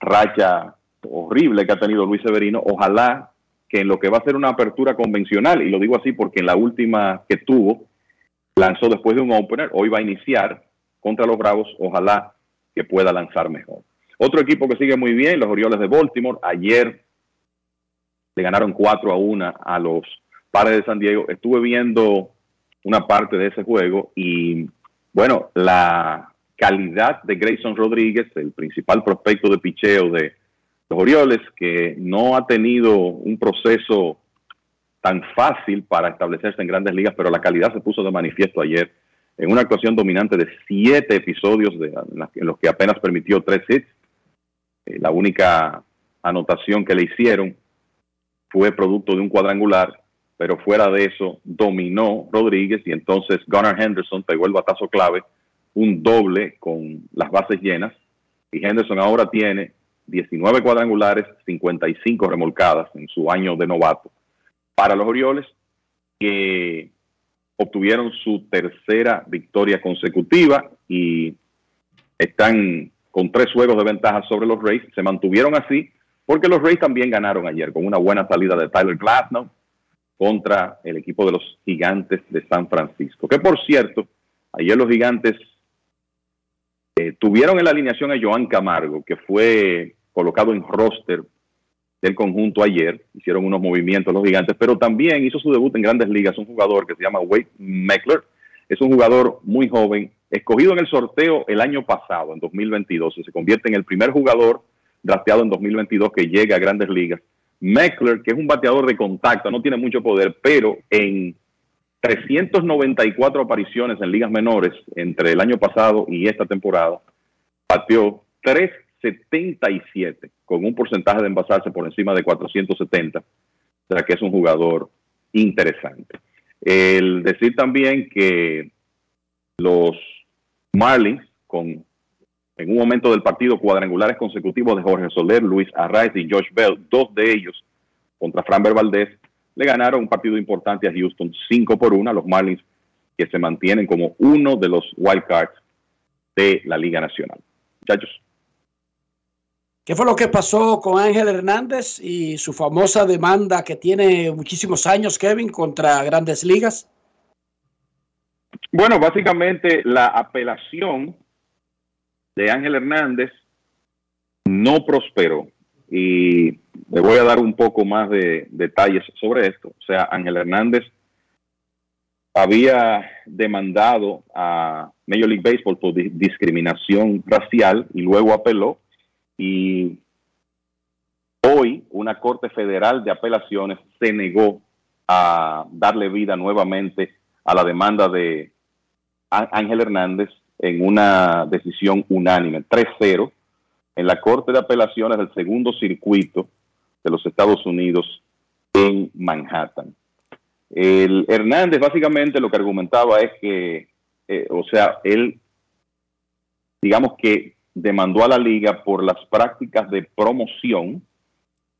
racha horrible que ha tenido Luis Severino. Ojalá que en lo que va a ser una apertura convencional, y lo digo así porque en la última que tuvo, lanzó después de un opener, hoy va a iniciar contra los Bravos, ojalá que pueda lanzar mejor. Otro equipo que sigue muy bien, los Orioles de Baltimore, ayer le ganaron 4 a 1 a los Padres de San Diego. Estuve viendo una parte de ese juego y bueno, la calidad de Grayson Rodríguez, el principal prospecto de picheo de los Orioles, que no ha tenido un proceso tan fácil para establecerse en grandes ligas, pero la calidad se puso de manifiesto ayer en una actuación dominante de siete episodios de, en los que apenas permitió tres hits. Eh, la única anotación que le hicieron fue producto de un cuadrangular pero fuera de eso dominó Rodríguez y entonces Gunnar Henderson pegó el batazo clave, un doble con las bases llenas y Henderson ahora tiene 19 cuadrangulares, 55 remolcadas en su año de novato. Para los Orioles, que obtuvieron su tercera victoria consecutiva y están con tres juegos de ventaja sobre los Rays, se mantuvieron así porque los Rays también ganaron ayer con una buena salida de Tyler Glasnow contra el equipo de los Gigantes de San Francisco. Que por cierto, ayer los Gigantes eh, tuvieron en la alineación a Joan Camargo, que fue colocado en roster del conjunto ayer. Hicieron unos movimientos los Gigantes, pero también hizo su debut en Grandes Ligas un jugador que se llama Wade Meckler. Es un jugador muy joven, escogido en el sorteo el año pasado, en 2022, y se convierte en el primer jugador drafteado en 2022 que llega a Grandes Ligas. Meckler, que es un bateador de contacto, no tiene mucho poder, pero en 394 apariciones en ligas menores entre el año pasado y esta temporada, bateó 377 con un porcentaje de envasarse por encima de 470. O sea que es un jugador interesante. El decir también que los Marlins, con en un momento del partido cuadrangulares consecutivos de Jorge Soler, Luis Arraez y Josh Bell, dos de ellos contra Framber Valdez, le ganaron un partido importante a Houston 5 por 1 a los Marlins que se mantienen como uno de los wild cards de la Liga Nacional. Muchachos. ¿Qué fue lo que pasó con Ángel Hernández y su famosa demanda que tiene muchísimos años, Kevin, contra grandes ligas? Bueno, básicamente la apelación de Ángel Hernández no prosperó. Y le voy a dar un poco más de detalles sobre esto. O sea, Ángel Hernández había demandado a Major League Baseball por discriminación racial y luego apeló. Y hoy una Corte Federal de Apelaciones se negó a darle vida nuevamente a la demanda de Ángel Hernández en una decisión unánime, 3-0, en la Corte de Apelaciones del Segundo Circuito de los Estados Unidos en Manhattan. El Hernández básicamente lo que argumentaba es que, eh, o sea, él, digamos que demandó a la liga por las prácticas de promoción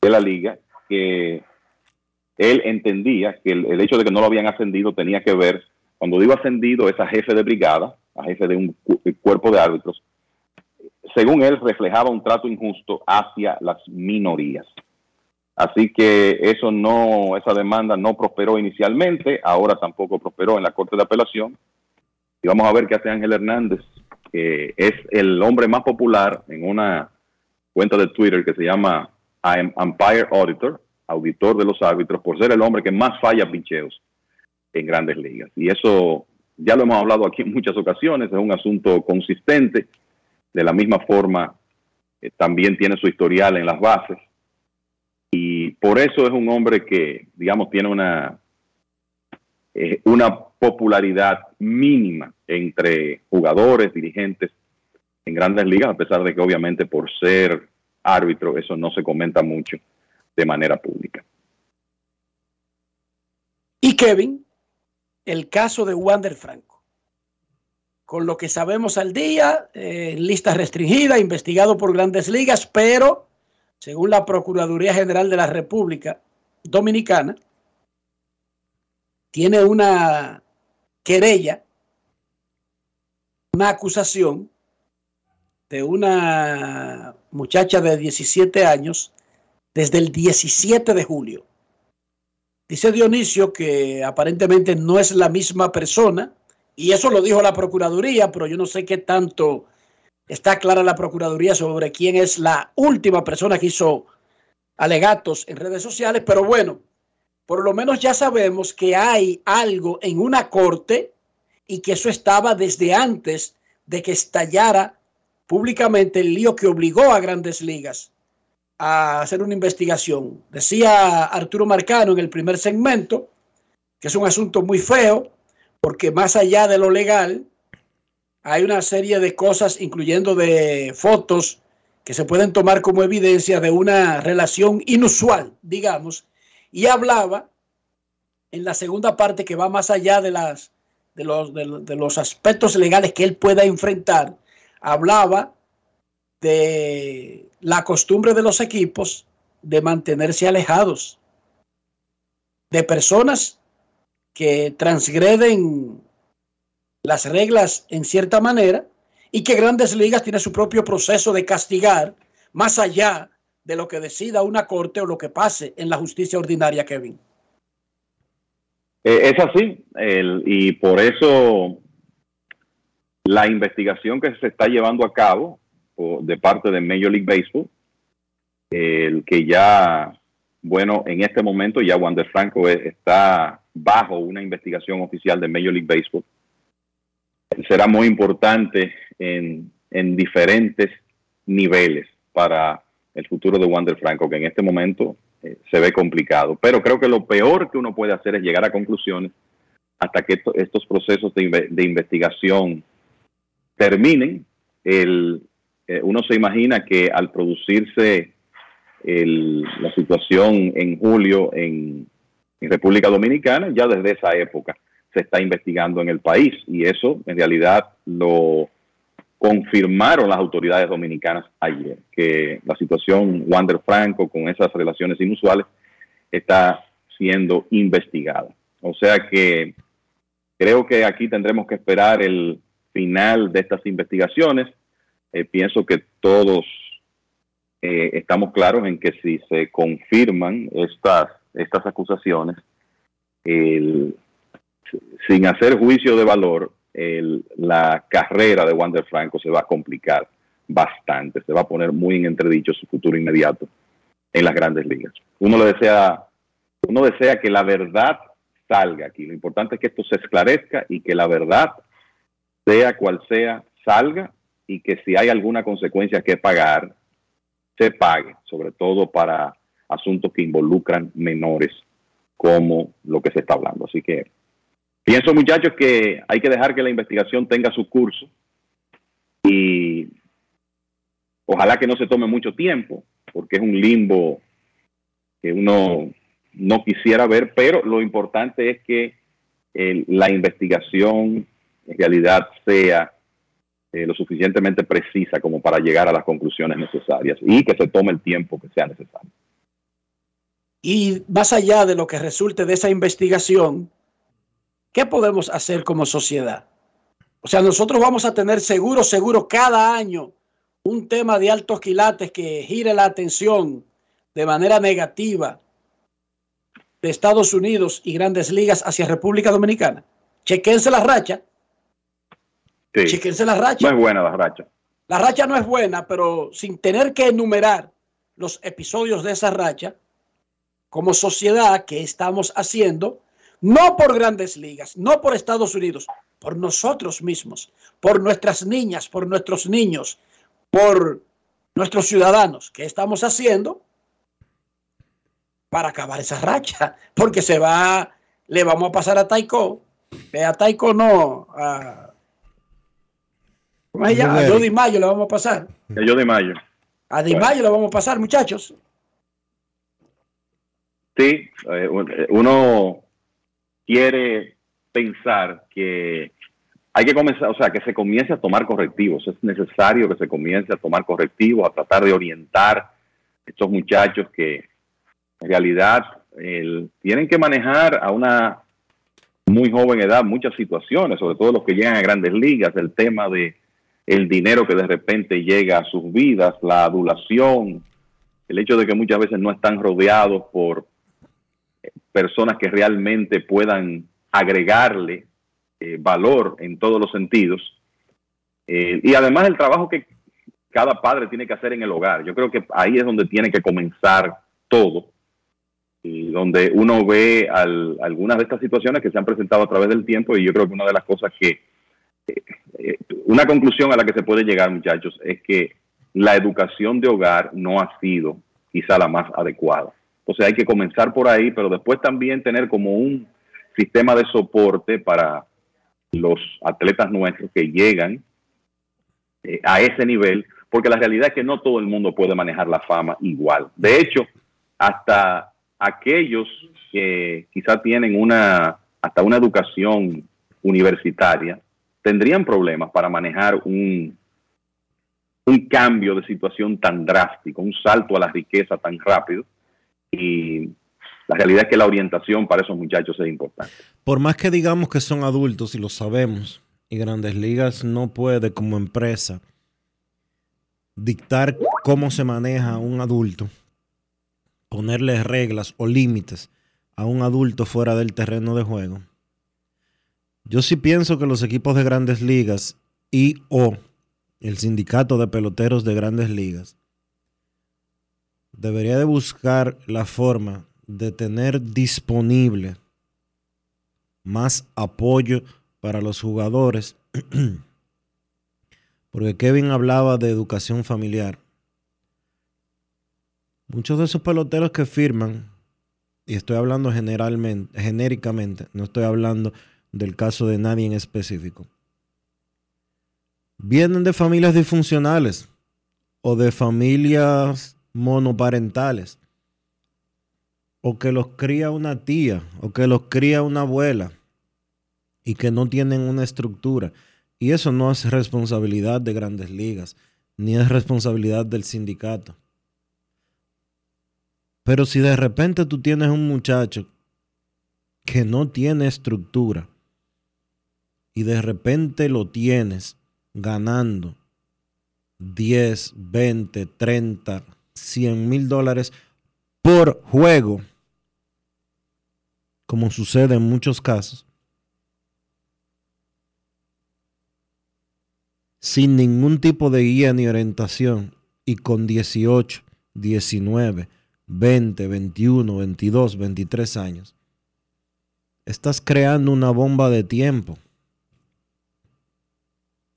de la liga, que él entendía que el, el hecho de que no lo habían ascendido tenía que ver, cuando digo ascendido es a jefe de brigada, a jefe de un cuerpo de árbitros, según él reflejaba un trato injusto hacia las minorías. Así que eso no, esa demanda no prosperó inicialmente, ahora tampoco prosperó en la Corte de Apelación. Y vamos a ver qué hace Ángel Hernández, que es el hombre más popular en una cuenta de Twitter que se llama Empire Auditor, auditor de los árbitros, por ser el hombre que más falla pincheos en grandes ligas. Y eso ya lo hemos hablado aquí en muchas ocasiones, es un asunto consistente. De la misma forma, eh, también tiene su historial en las bases. Y por eso es un hombre que, digamos, tiene una, eh, una popularidad mínima entre jugadores, dirigentes en grandes ligas, a pesar de que obviamente por ser árbitro eso no se comenta mucho de manera pública. Y Kevin, el caso de Wander Franco. Con lo que sabemos al día, eh, lista restringida, investigado por grandes ligas, pero según la Procuraduría General de la República Dominicana, tiene una querella, una acusación de una muchacha de 17 años desde el 17 de julio Dice Dionisio que aparentemente no es la misma persona, y eso lo dijo la Procuraduría, pero yo no sé qué tanto está clara la Procuraduría sobre quién es la última persona que hizo alegatos en redes sociales, pero bueno, por lo menos ya sabemos que hay algo en una corte y que eso estaba desde antes de que estallara públicamente el lío que obligó a grandes ligas a hacer una investigación. Decía Arturo Marcano en el primer segmento que es un asunto muy feo porque más allá de lo legal hay una serie de cosas, incluyendo de fotos que se pueden tomar como evidencia de una relación inusual, digamos, y hablaba en la segunda parte que va más allá de, las, de, los, de los aspectos legales que él pueda enfrentar, hablaba de la costumbre de los equipos de mantenerse alejados de personas que transgreden las reglas en cierta manera y que Grandes Ligas tiene su propio proceso de castigar más allá de lo que decida una corte o lo que pase en la justicia ordinaria, Kevin. Eh, es así, y por eso la investigación que se está llevando a cabo de parte de Major League Baseball, el que ya, bueno, en este momento ya Wander Franco e- está bajo una investigación oficial de Major League Baseball, será muy importante en, en diferentes niveles para el futuro de Wander Franco, que en este momento eh, se ve complicado. Pero creo que lo peor que uno puede hacer es llegar a conclusiones hasta que esto- estos procesos de, de investigación terminen. El, eh, uno se imagina que al producirse el- la situación en julio en, en República Dominicana, ya desde esa época se está investigando en el país y eso en realidad lo confirmaron las autoridades dominicanas ayer, que la situación Wander Franco con esas relaciones inusuales está siendo investigada. O sea que creo que aquí tendremos que esperar el final de estas investigaciones. Eh, pienso que todos eh, estamos claros en que si se confirman estas, estas acusaciones, sin hacer juicio de valor, la carrera de Wander Franco se va a complicar bastante, se va a poner muy en entredicho su futuro inmediato en las grandes ligas. Uno le desea, uno desea que la verdad salga aquí. Lo importante es que esto se esclarezca y que la verdad, sea cual sea, salga y que si hay alguna consecuencia que pagar, se pague, sobre todo para asuntos que involucran menores como lo que se está hablando. Así que pienso, muchachos, que hay que dejar que la investigación tenga su curso y ojalá que no se tome mucho tiempo, porque es un limbo que uno no quisiera ver, pero lo importante es que la investigación en realidad sea eh, lo suficientemente precisa como para llegar a las conclusiones necesarias y que se tome el tiempo que sea necesario. Y más allá de lo que resulte de esa investigación, ¿qué podemos hacer como sociedad? O sea, nosotros vamos a tener seguro, seguro cada año un tema de altos quilates que gire la atención de manera negativa de Estados Unidos y grandes ligas hacia República Dominicana. Chequense la racha. Sí. Chequense la racha. No es buena la racha. La racha no es buena, pero sin tener que enumerar los episodios de esa racha, como sociedad, ¿qué estamos haciendo? No por grandes ligas, no por Estados Unidos, por nosotros mismos, por nuestras niñas, por nuestros niños, por nuestros ciudadanos. ¿Qué estamos haciendo para acabar esa racha? Porque se va, le vamos a pasar a Taiko. A Taiko no, a, ¿cómo se llama? A Blueberry. Jody Mayo le vamos a pasar. El yo de mayo. A Di Mayo le vamos a pasar, muchachos. Sí, eh, eh, uno quiere pensar que hay que comenzar, o sea, que se comience a tomar correctivos. Es necesario que se comience a tomar correctivos, a tratar de orientar a estos muchachos que en realidad el- tienen que manejar a una muy joven edad muchas situaciones, sobre todo los que llegan a grandes ligas, el tema de el dinero que de repente llega a sus vidas, la adulación, el hecho de que muchas veces no están rodeados por personas que realmente puedan agregarle eh, valor en todos los sentidos. Eh, y además el trabajo que cada padre tiene que hacer en el hogar. Yo creo que ahí es donde tiene que comenzar todo. Y donde uno ve al- algunas de estas situaciones que se han presentado a través del tiempo y yo creo que una de las cosas que, eh, una conclusión a la que se puede llegar muchachos es que la educación de hogar no ha sido quizá la más adecuada. Entonces hay que comenzar por ahí, pero después también tener como un sistema de soporte para los atletas nuestros que llegan eh, a ese nivel, porque la realidad es que no todo el mundo puede manejar la fama igual. De hecho, hasta aquellos que quizá tienen una, hasta una educación universitaria, tendrían problemas para manejar un, un cambio de situación tan drástico, un salto a la riqueza tan rápido. Y la realidad es que la orientación para esos muchachos es importante. Por más que digamos que son adultos y lo sabemos, y Grandes Ligas no puede como empresa dictar cómo se maneja a un adulto, ponerle reglas o límites a un adulto fuera del terreno de juego. Yo sí pienso que los equipos de grandes ligas y o el sindicato de peloteros de grandes ligas debería de buscar la forma de tener disponible más apoyo para los jugadores. Porque Kevin hablaba de educación familiar. Muchos de esos peloteros que firman, y estoy hablando generalmente, genéricamente, no estoy hablando del caso de nadie en específico, vienen de familias disfuncionales o de familias monoparentales o que los cría una tía o que los cría una abuela y que no tienen una estructura. Y eso no es responsabilidad de grandes ligas, ni es responsabilidad del sindicato. Pero si de repente tú tienes un muchacho que no tiene estructura y de repente lo tienes ganando 10, 20, 30, 100 mil dólares por juego, como sucede en muchos casos, sin ningún tipo de guía ni orientación y con 18, 19, 20, 21, 22, 23 años, estás creando una bomba de tiempo.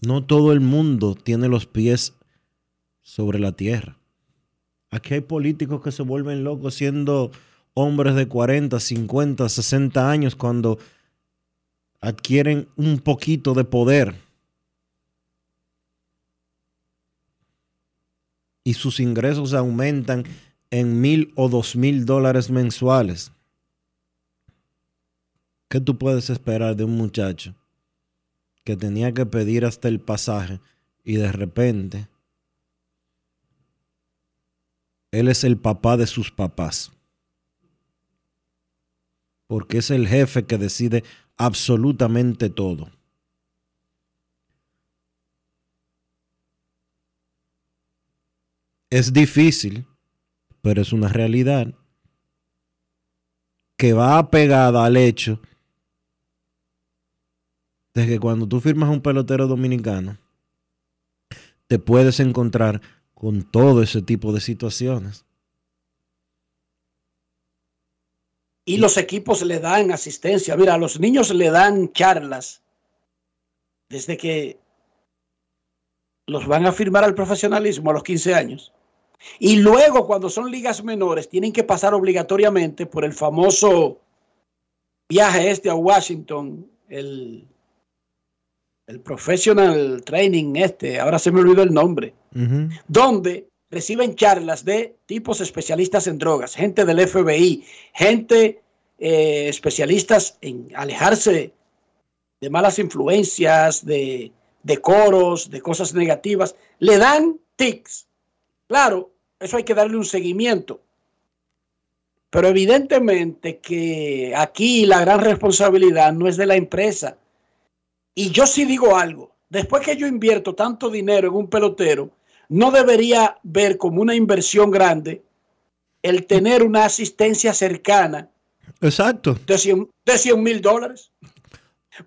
No todo el mundo tiene los pies sobre la tierra. Aquí hay políticos que se vuelven locos siendo hombres de 40, 50, 60 años cuando adquieren un poquito de poder y sus ingresos aumentan en mil o dos mil dólares mensuales. ¿Qué tú puedes esperar de un muchacho que tenía que pedir hasta el pasaje y de repente él es el papá de sus papás? Porque es el jefe que decide absolutamente todo. Es difícil, pero es una realidad que va apegada al hecho de que cuando tú firmas un pelotero dominicano, te puedes encontrar con todo ese tipo de situaciones. Y los equipos le dan asistencia. Mira, a los niños le dan charlas desde que los van a firmar al profesionalismo a los 15 años. Y luego, cuando son ligas menores, tienen que pasar obligatoriamente por el famoso viaje este a Washington, el, el Professional Training este, ahora se me olvidó el nombre, donde reciben charlas de tipos especialistas en drogas, gente del FBI, gente eh, especialistas en alejarse de malas influencias, de, de coros, de cosas negativas. Le dan tics. Claro, eso hay que darle un seguimiento. Pero evidentemente que aquí la gran responsabilidad no es de la empresa. Y yo sí digo algo, después que yo invierto tanto dinero en un pelotero, no debería ver como una inversión grande el tener una asistencia cercana. Exacto. De 100 mil dólares.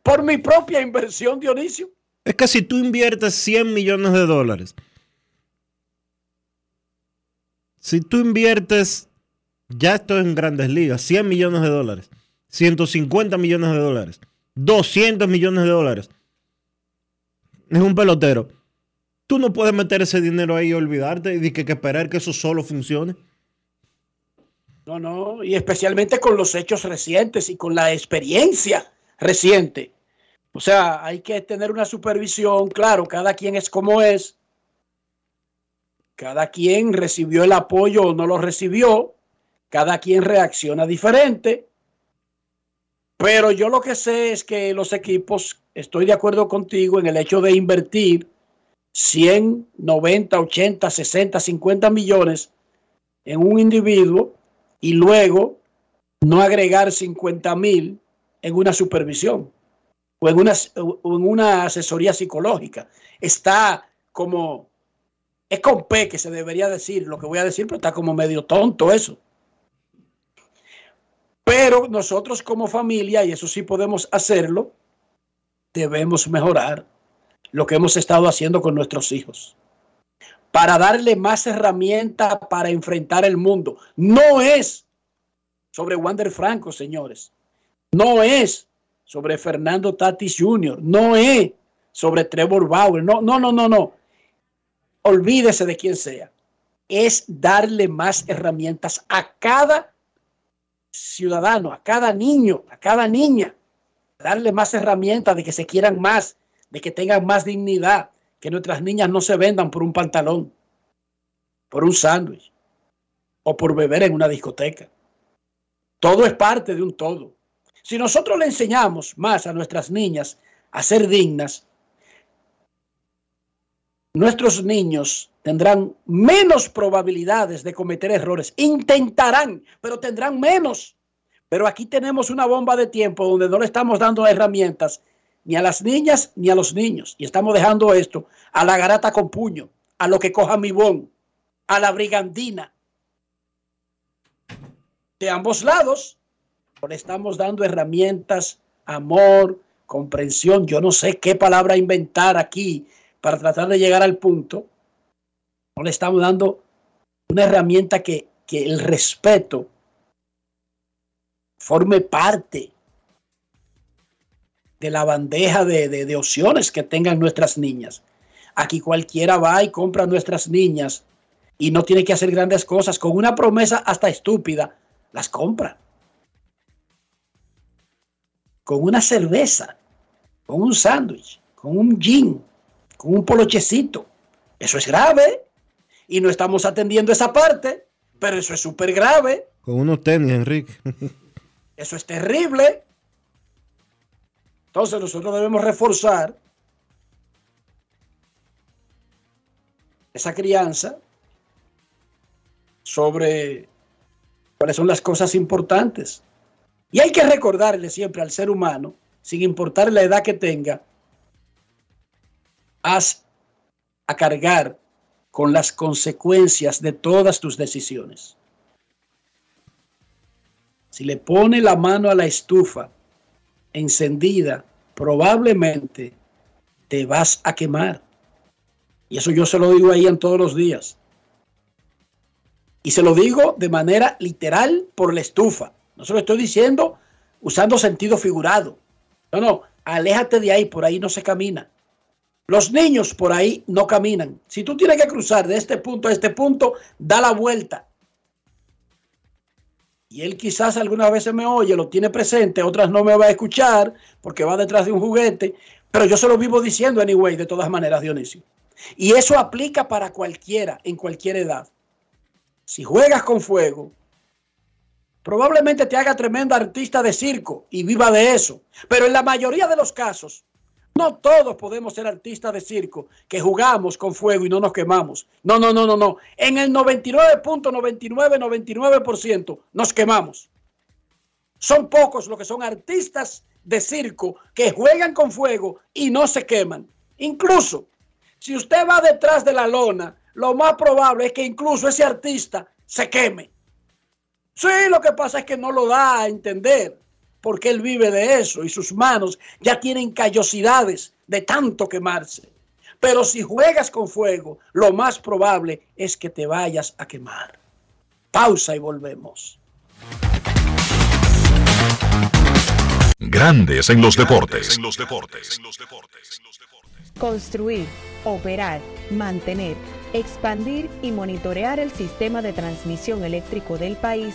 Por mi propia inversión, Dionisio. Es que si tú inviertes 100 millones de dólares si tú inviertes, ya esto es en grandes ligas, 100 millones de dólares, 150 millones de dólares, 200 millones de dólares, es un pelotero. Tú no puedes meter ese dinero ahí y olvidarte y que, que esperar que eso solo funcione. No, no, y especialmente con los hechos recientes y con la experiencia reciente. O sea, hay que tener una supervisión, claro, cada quien es como es, cada quien recibió el apoyo o no lo recibió. Cada quien reacciona diferente. Pero yo lo que sé es que los equipos, estoy de acuerdo contigo en el hecho de invertir 100, 90, 80, 60, 50 millones en un individuo y luego no agregar 50 mil en una supervisión o en una, o en una asesoría psicológica. Está como Es con P que se debería decir lo que voy a decir, pero está como medio tonto eso. Pero nosotros como familia, y eso sí podemos hacerlo, debemos mejorar lo que hemos estado haciendo con nuestros hijos para darle más herramientas para enfrentar el mundo. No es sobre Wander Franco, señores. No es sobre Fernando Tatis Jr. No es sobre Trevor Bauer. No, no, no, no, no. Olvídese de quién sea. Es darle más herramientas a cada ciudadano, a cada niño, a cada niña. Darle más herramientas de que se quieran más, de que tengan más dignidad, que nuestras niñas no se vendan por un pantalón, por un sándwich o por beber en una discoteca. Todo es parte de un todo. Si nosotros le enseñamos más a nuestras niñas a ser dignas, nuestros niños tendrán menos probabilidades de cometer errores. Intentarán, pero tendrán menos. Pero aquí tenemos una bomba de tiempo donde no le estamos dando herramientas ni a las niñas ni a los niños. Y estamos dejando esto a la garata con puño, a lo que coja mi bon, a la brigandina. De ambos lados, le estamos dando herramientas, amor, comprensión. Yo no sé qué palabra inventar aquí para tratar de llegar al punto. No le estamos dando una herramienta que, que el respeto forme parte de la bandeja de, de, opciones que tengan nuestras niñas. Aquí cualquiera va y compra a nuestras niñas y no tiene que hacer grandes cosas. Con una promesa hasta estúpida, las compra. Con una cerveza, con un sándwich, con un gin, con un polochecito. Eso es grave. Y no estamos atendiendo esa parte, pero eso es súper grave. Con unos tenis, Enrique. Eso es terrible. Entonces nosotros debemos reforzar esa crianza sobre cuáles son las cosas importantes. Y hay que recordarle siempre al ser humano, sin importar la edad que tenga, haz a cargar con las consecuencias de todas tus decisiones. Si le pone la mano a la estufa encendida, probablemente te vas a quemar. Y eso yo se lo digo ahí en todos los días. Y se lo digo de manera literal por la estufa. No se lo estoy diciendo usando sentido figurado. No, no, aléjate de ahí, por ahí no se camina. Los niños por ahí no caminan. Si tú tienes que cruzar de este punto a este punto, da la vuelta y él quizás algunas veces me oye, lo tiene presente, otras no me va a escuchar porque va detrás de un juguete, pero yo se lo vivo diciendo anyway, de todas maneras, Dionisio. Y eso aplica para cualquiera, en cualquier edad. Si juegas con fuego, probablemente te haga tremendo artista de circo y viva de eso. Pero en la mayoría de los casos, no todos podemos ser artistas de circo que jugamos con fuego y no nos quemamos. No, no, no, no, no. En el 99.9999% nos quemamos. Son pocos los que son artistas de circo que juegan con fuego y no se queman. Incluso, si usted va detrás de la lona, lo más probable es que incluso ese artista se queme. Sí, lo que pasa es que no lo da a entender porque él vive de eso y sus manos ya tienen callosidades de tanto quemarse. Pero si juegas con fuego, lo más probable es que te vayas a quemar. Pausa y volvemos. Grandes en los deportes. Construir, operar, mantener, expandir y monitorear el sistema de transmisión eléctrico del país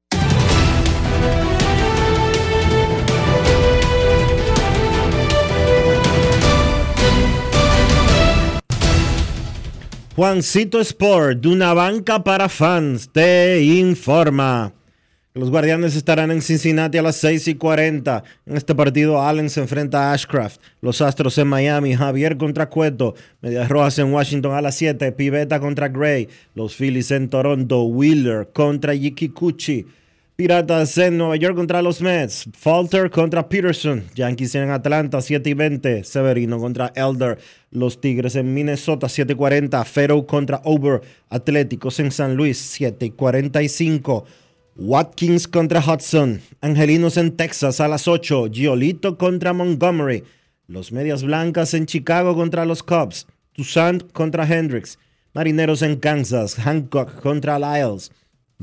Juancito Sport, de una banca para fans, te informa. Los Guardianes estarán en Cincinnati a las 6 y 40. En este partido, Allen se enfrenta a Ashcraft. Los Astros en Miami, Javier contra Cueto. Medias Rojas en Washington a las 7. Piveta contra Gray. Los Phillies en Toronto. Wheeler contra Yikikuchi. Piratas en Nueva York contra los Mets. Falter contra Peterson. Yankees en Atlanta, 7 y 20. Severino contra Elder. Los Tigres en Minnesota, 7 y 40. Fero contra Over. Atléticos en San Luis, 7 y 45. Watkins contra Hudson. Angelinos en Texas a las 8. Giolito contra Montgomery. Los Medias Blancas en Chicago contra los Cubs. Toussaint contra Hendricks. Marineros en Kansas. Hancock contra Lyles.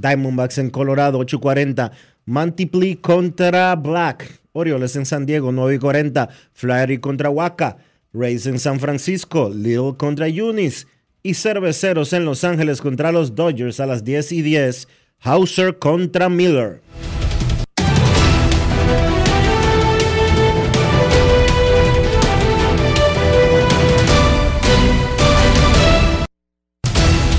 Diamondbacks en Colorado 8.40. Mantiply contra Black. Orioles en San Diego 9.40. Flyer contra Waka. Rays en San Francisco. Lille contra Yunis. Y Cerveceros en Los Ángeles contra los Dodgers a las 10 y 10. Hauser contra Miller.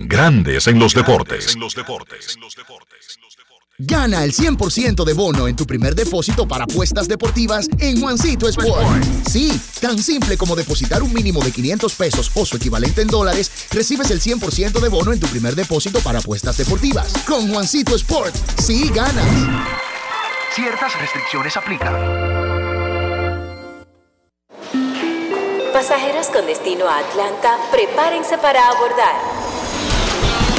Grandes en los deportes. Gana el 100% de bono en tu primer depósito para apuestas deportivas en Juancito Sport. Sí, tan simple como depositar un mínimo de 500 pesos o su equivalente en dólares, recibes el 100% de bono en tu primer depósito para apuestas deportivas. Con Juancito Sport, sí ganas. Ciertas restricciones aplican. Pasajeros con destino a Atlanta, prepárense para abordar.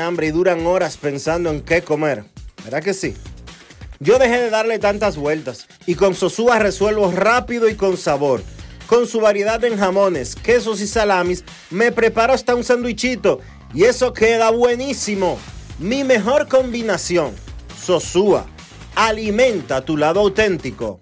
hambre y duran horas pensando en qué comer? ¿Verdad que sí? Yo dejé de darle tantas vueltas y con Sosúa resuelvo rápido y con sabor. Con su variedad en jamones, quesos y salamis, me preparo hasta un sandwichito y eso queda buenísimo. Mi mejor combinación, Sosúa, alimenta tu lado auténtico.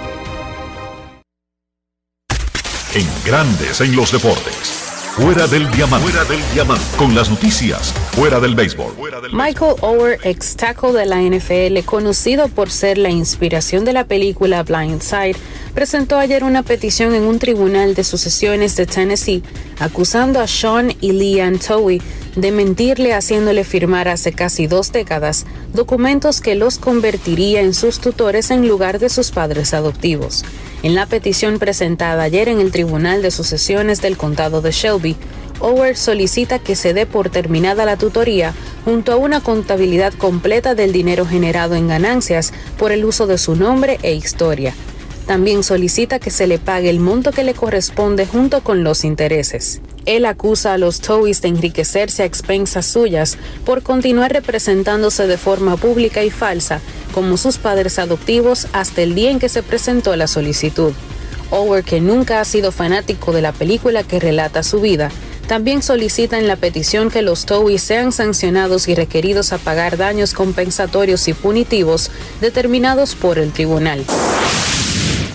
En Grandes en los Deportes. Fuera del diamante. Fuera del diamante. Con las noticias. Fuera del béisbol. Michael Ower, ex tackle de la NFL, conocido por ser la inspiración de la película Blindside, presentó ayer una petición en un tribunal de sucesiones de Tennessee acusando a Sean y Leanne Towie de mentirle haciéndole firmar hace casi dos décadas documentos que los convertiría en sus tutores en lugar de sus padres adoptivos. En la petición presentada ayer en el Tribunal de Sucesiones del Condado de Shelby, Ower solicita que se dé por terminada la tutoría junto a una contabilidad completa del dinero generado en ganancias por el uso de su nombre e historia. También solicita que se le pague el monto que le corresponde junto con los intereses. Él acusa a los Towies de enriquecerse a expensas suyas por continuar representándose de forma pública y falsa como sus padres adoptivos hasta el día en que se presentó la solicitud. Ower, que nunca ha sido fanático de la película que relata su vida, también solicita en la petición que los Towies sean sancionados y requeridos a pagar daños compensatorios y punitivos determinados por el tribunal.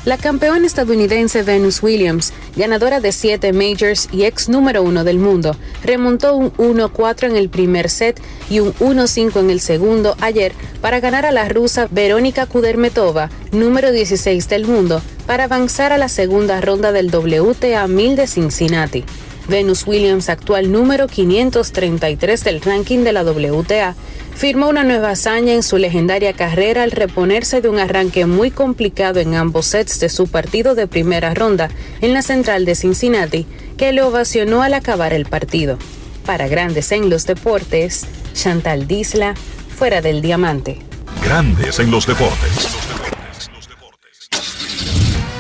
La campeona estadounidense Venus Williams, ganadora de siete majors y ex número uno del mundo, remontó un 1-4 en el primer set y un 1-5 en el segundo ayer para ganar a la rusa Verónica Kudermetova, número 16 del mundo, para avanzar a la segunda ronda del WTA 1000 de Cincinnati. Venus Williams, actual número 533 del ranking de la WTA, firmó una nueva hazaña en su legendaria carrera al reponerse de un arranque muy complicado en ambos sets de su partido de primera ronda en la central de Cincinnati, que le ovacionó al acabar el partido. Para Grandes en los Deportes, Chantal Disla, fuera del diamante. Grandes en los Deportes.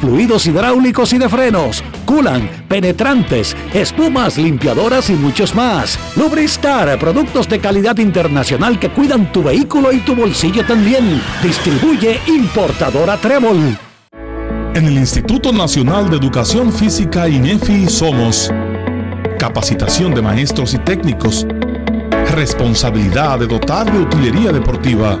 fluidos hidráulicos y de frenos, culan, penetrantes, espumas, limpiadoras y muchos más. Lubristar, productos de calidad internacional que cuidan tu vehículo y tu bolsillo también. Distribuye importadora Trébol. En el Instituto Nacional de Educación Física INEFI somos capacitación de maestros y técnicos, responsabilidad de dotar de utilería deportiva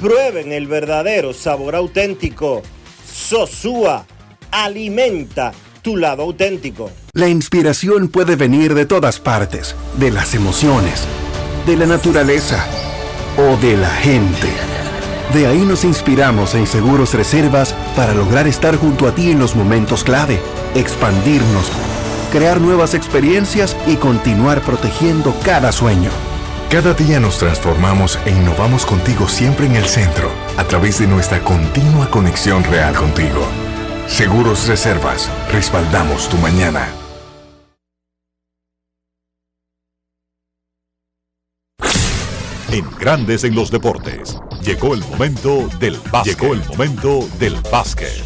prueben el verdadero sabor auténtico. Sosúa alimenta tu lado auténtico. La inspiración puede venir de todas partes, de las emociones, de la naturaleza o de la gente. De ahí nos inspiramos en Seguros Reservas para lograr estar junto a ti en los momentos clave, expandirnos, crear nuevas experiencias y continuar protegiendo cada sueño. Cada día nos transformamos e innovamos contigo siempre en el centro, a través de nuestra continua conexión real contigo. Seguros Reservas, respaldamos tu mañana. En Grandes en los Deportes, llegó el momento del básquet. Llegó el momento del básquet.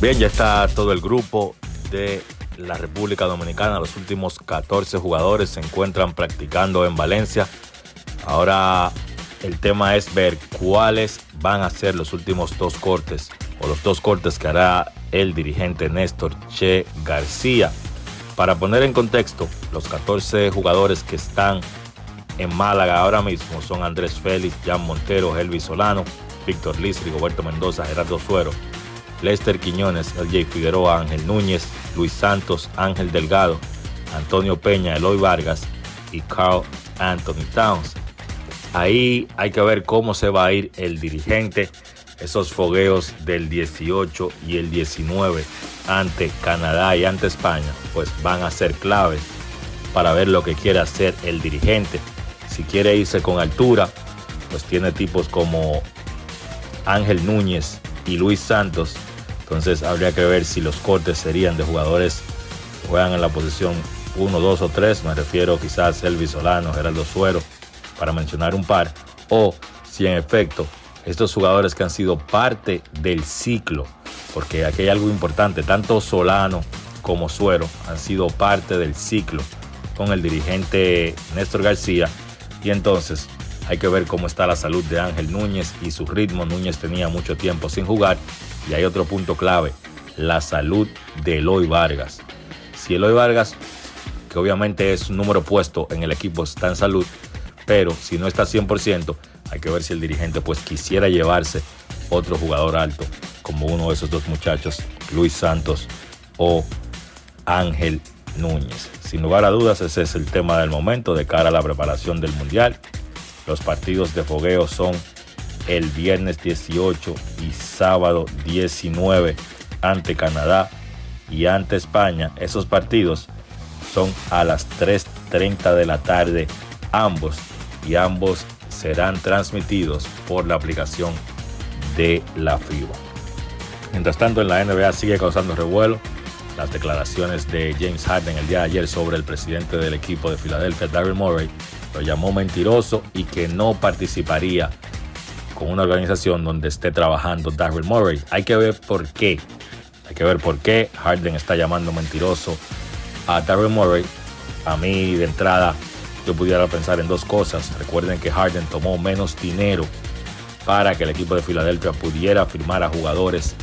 Bien, ya está todo el grupo de la República Dominicana. Los últimos 14 jugadores se encuentran practicando en Valencia. Ahora el tema es ver cuáles van a ser los últimos dos cortes o los dos cortes que hará el dirigente Néstor Che García. Para poner en contexto, los 14 jugadores que están en Málaga ahora mismo son Andrés Félix, Jan Montero, Elvis Solano, Víctor Liz, Rigoberto Mendoza, Gerardo Suero, Lester Quiñones, LJ Figueroa, Ángel Núñez, Luis Santos, Ángel Delgado, Antonio Peña, Eloy Vargas y Carl Anthony Towns. Ahí hay que ver cómo se va a ir el dirigente. Esos fogueos del 18 y el 19 ante Canadá y ante España, pues van a ser claves para ver lo que quiere hacer el dirigente. Si quiere irse con altura, pues tiene tipos como Ángel Núñez y Luis Santos. Entonces habría que ver si los cortes serían de jugadores que juegan en la posición 1, 2 o 3. Me refiero quizás Elvis Solano, Geraldo Suero, para mencionar un par. O si en efecto estos jugadores que han sido parte del ciclo, porque aquí hay algo importante, tanto Solano como Suero han sido parte del ciclo con el dirigente Néstor García. Y entonces hay que ver cómo está la salud de Ángel Núñez y su ritmo. Núñez tenía mucho tiempo sin jugar. Y hay otro punto clave, la salud de Eloy Vargas. Si Eloy Vargas, que obviamente es un número puesto en el equipo, está en salud, pero si no está 100%, hay que ver si el dirigente pues quisiera llevarse otro jugador alto, como uno de esos dos muchachos, Luis Santos o Ángel Núñez. Sin lugar a dudas, ese es el tema del momento de cara a la preparación del Mundial. Los partidos de fogueo son el viernes 18 y sábado 19 ante Canadá y ante España. Esos partidos son a las 3.30 de la tarde ambos y ambos serán transmitidos por la aplicación de la FIBA. Mientras tanto, en la NBA sigue causando revuelo las declaraciones de James Harden el día de ayer sobre el presidente del equipo de Filadelfia, Daryl Morey, lo llamó mentiroso y que no participaría con una organización donde esté trabajando Daryl Morey. Hay que ver por qué. Hay que ver por qué Harden está llamando mentiroso a Daryl Morey. A mí, de entrada, yo pudiera pensar en dos cosas. Recuerden que Harden tomó menos dinero para que el equipo de Filadelfia pudiera firmar a jugadores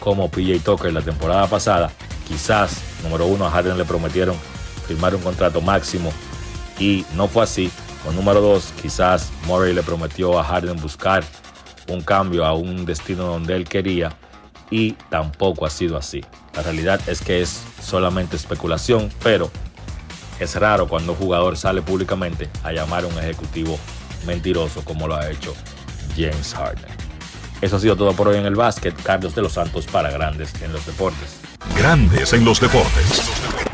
como PJ Tucker la temporada pasada Quizás, número uno, a Harden le prometieron firmar un contrato máximo y no fue así. O número dos, quizás Murray le prometió a Harden buscar un cambio a un destino donde él quería y tampoco ha sido así. La realidad es que es solamente especulación, pero es raro cuando un jugador sale públicamente a llamar a un ejecutivo mentiroso como lo ha hecho James Harden. Eso ha sido todo por hoy en el básquet. Carlos de los Santos para Grandes en los Deportes. Grandes en los deportes.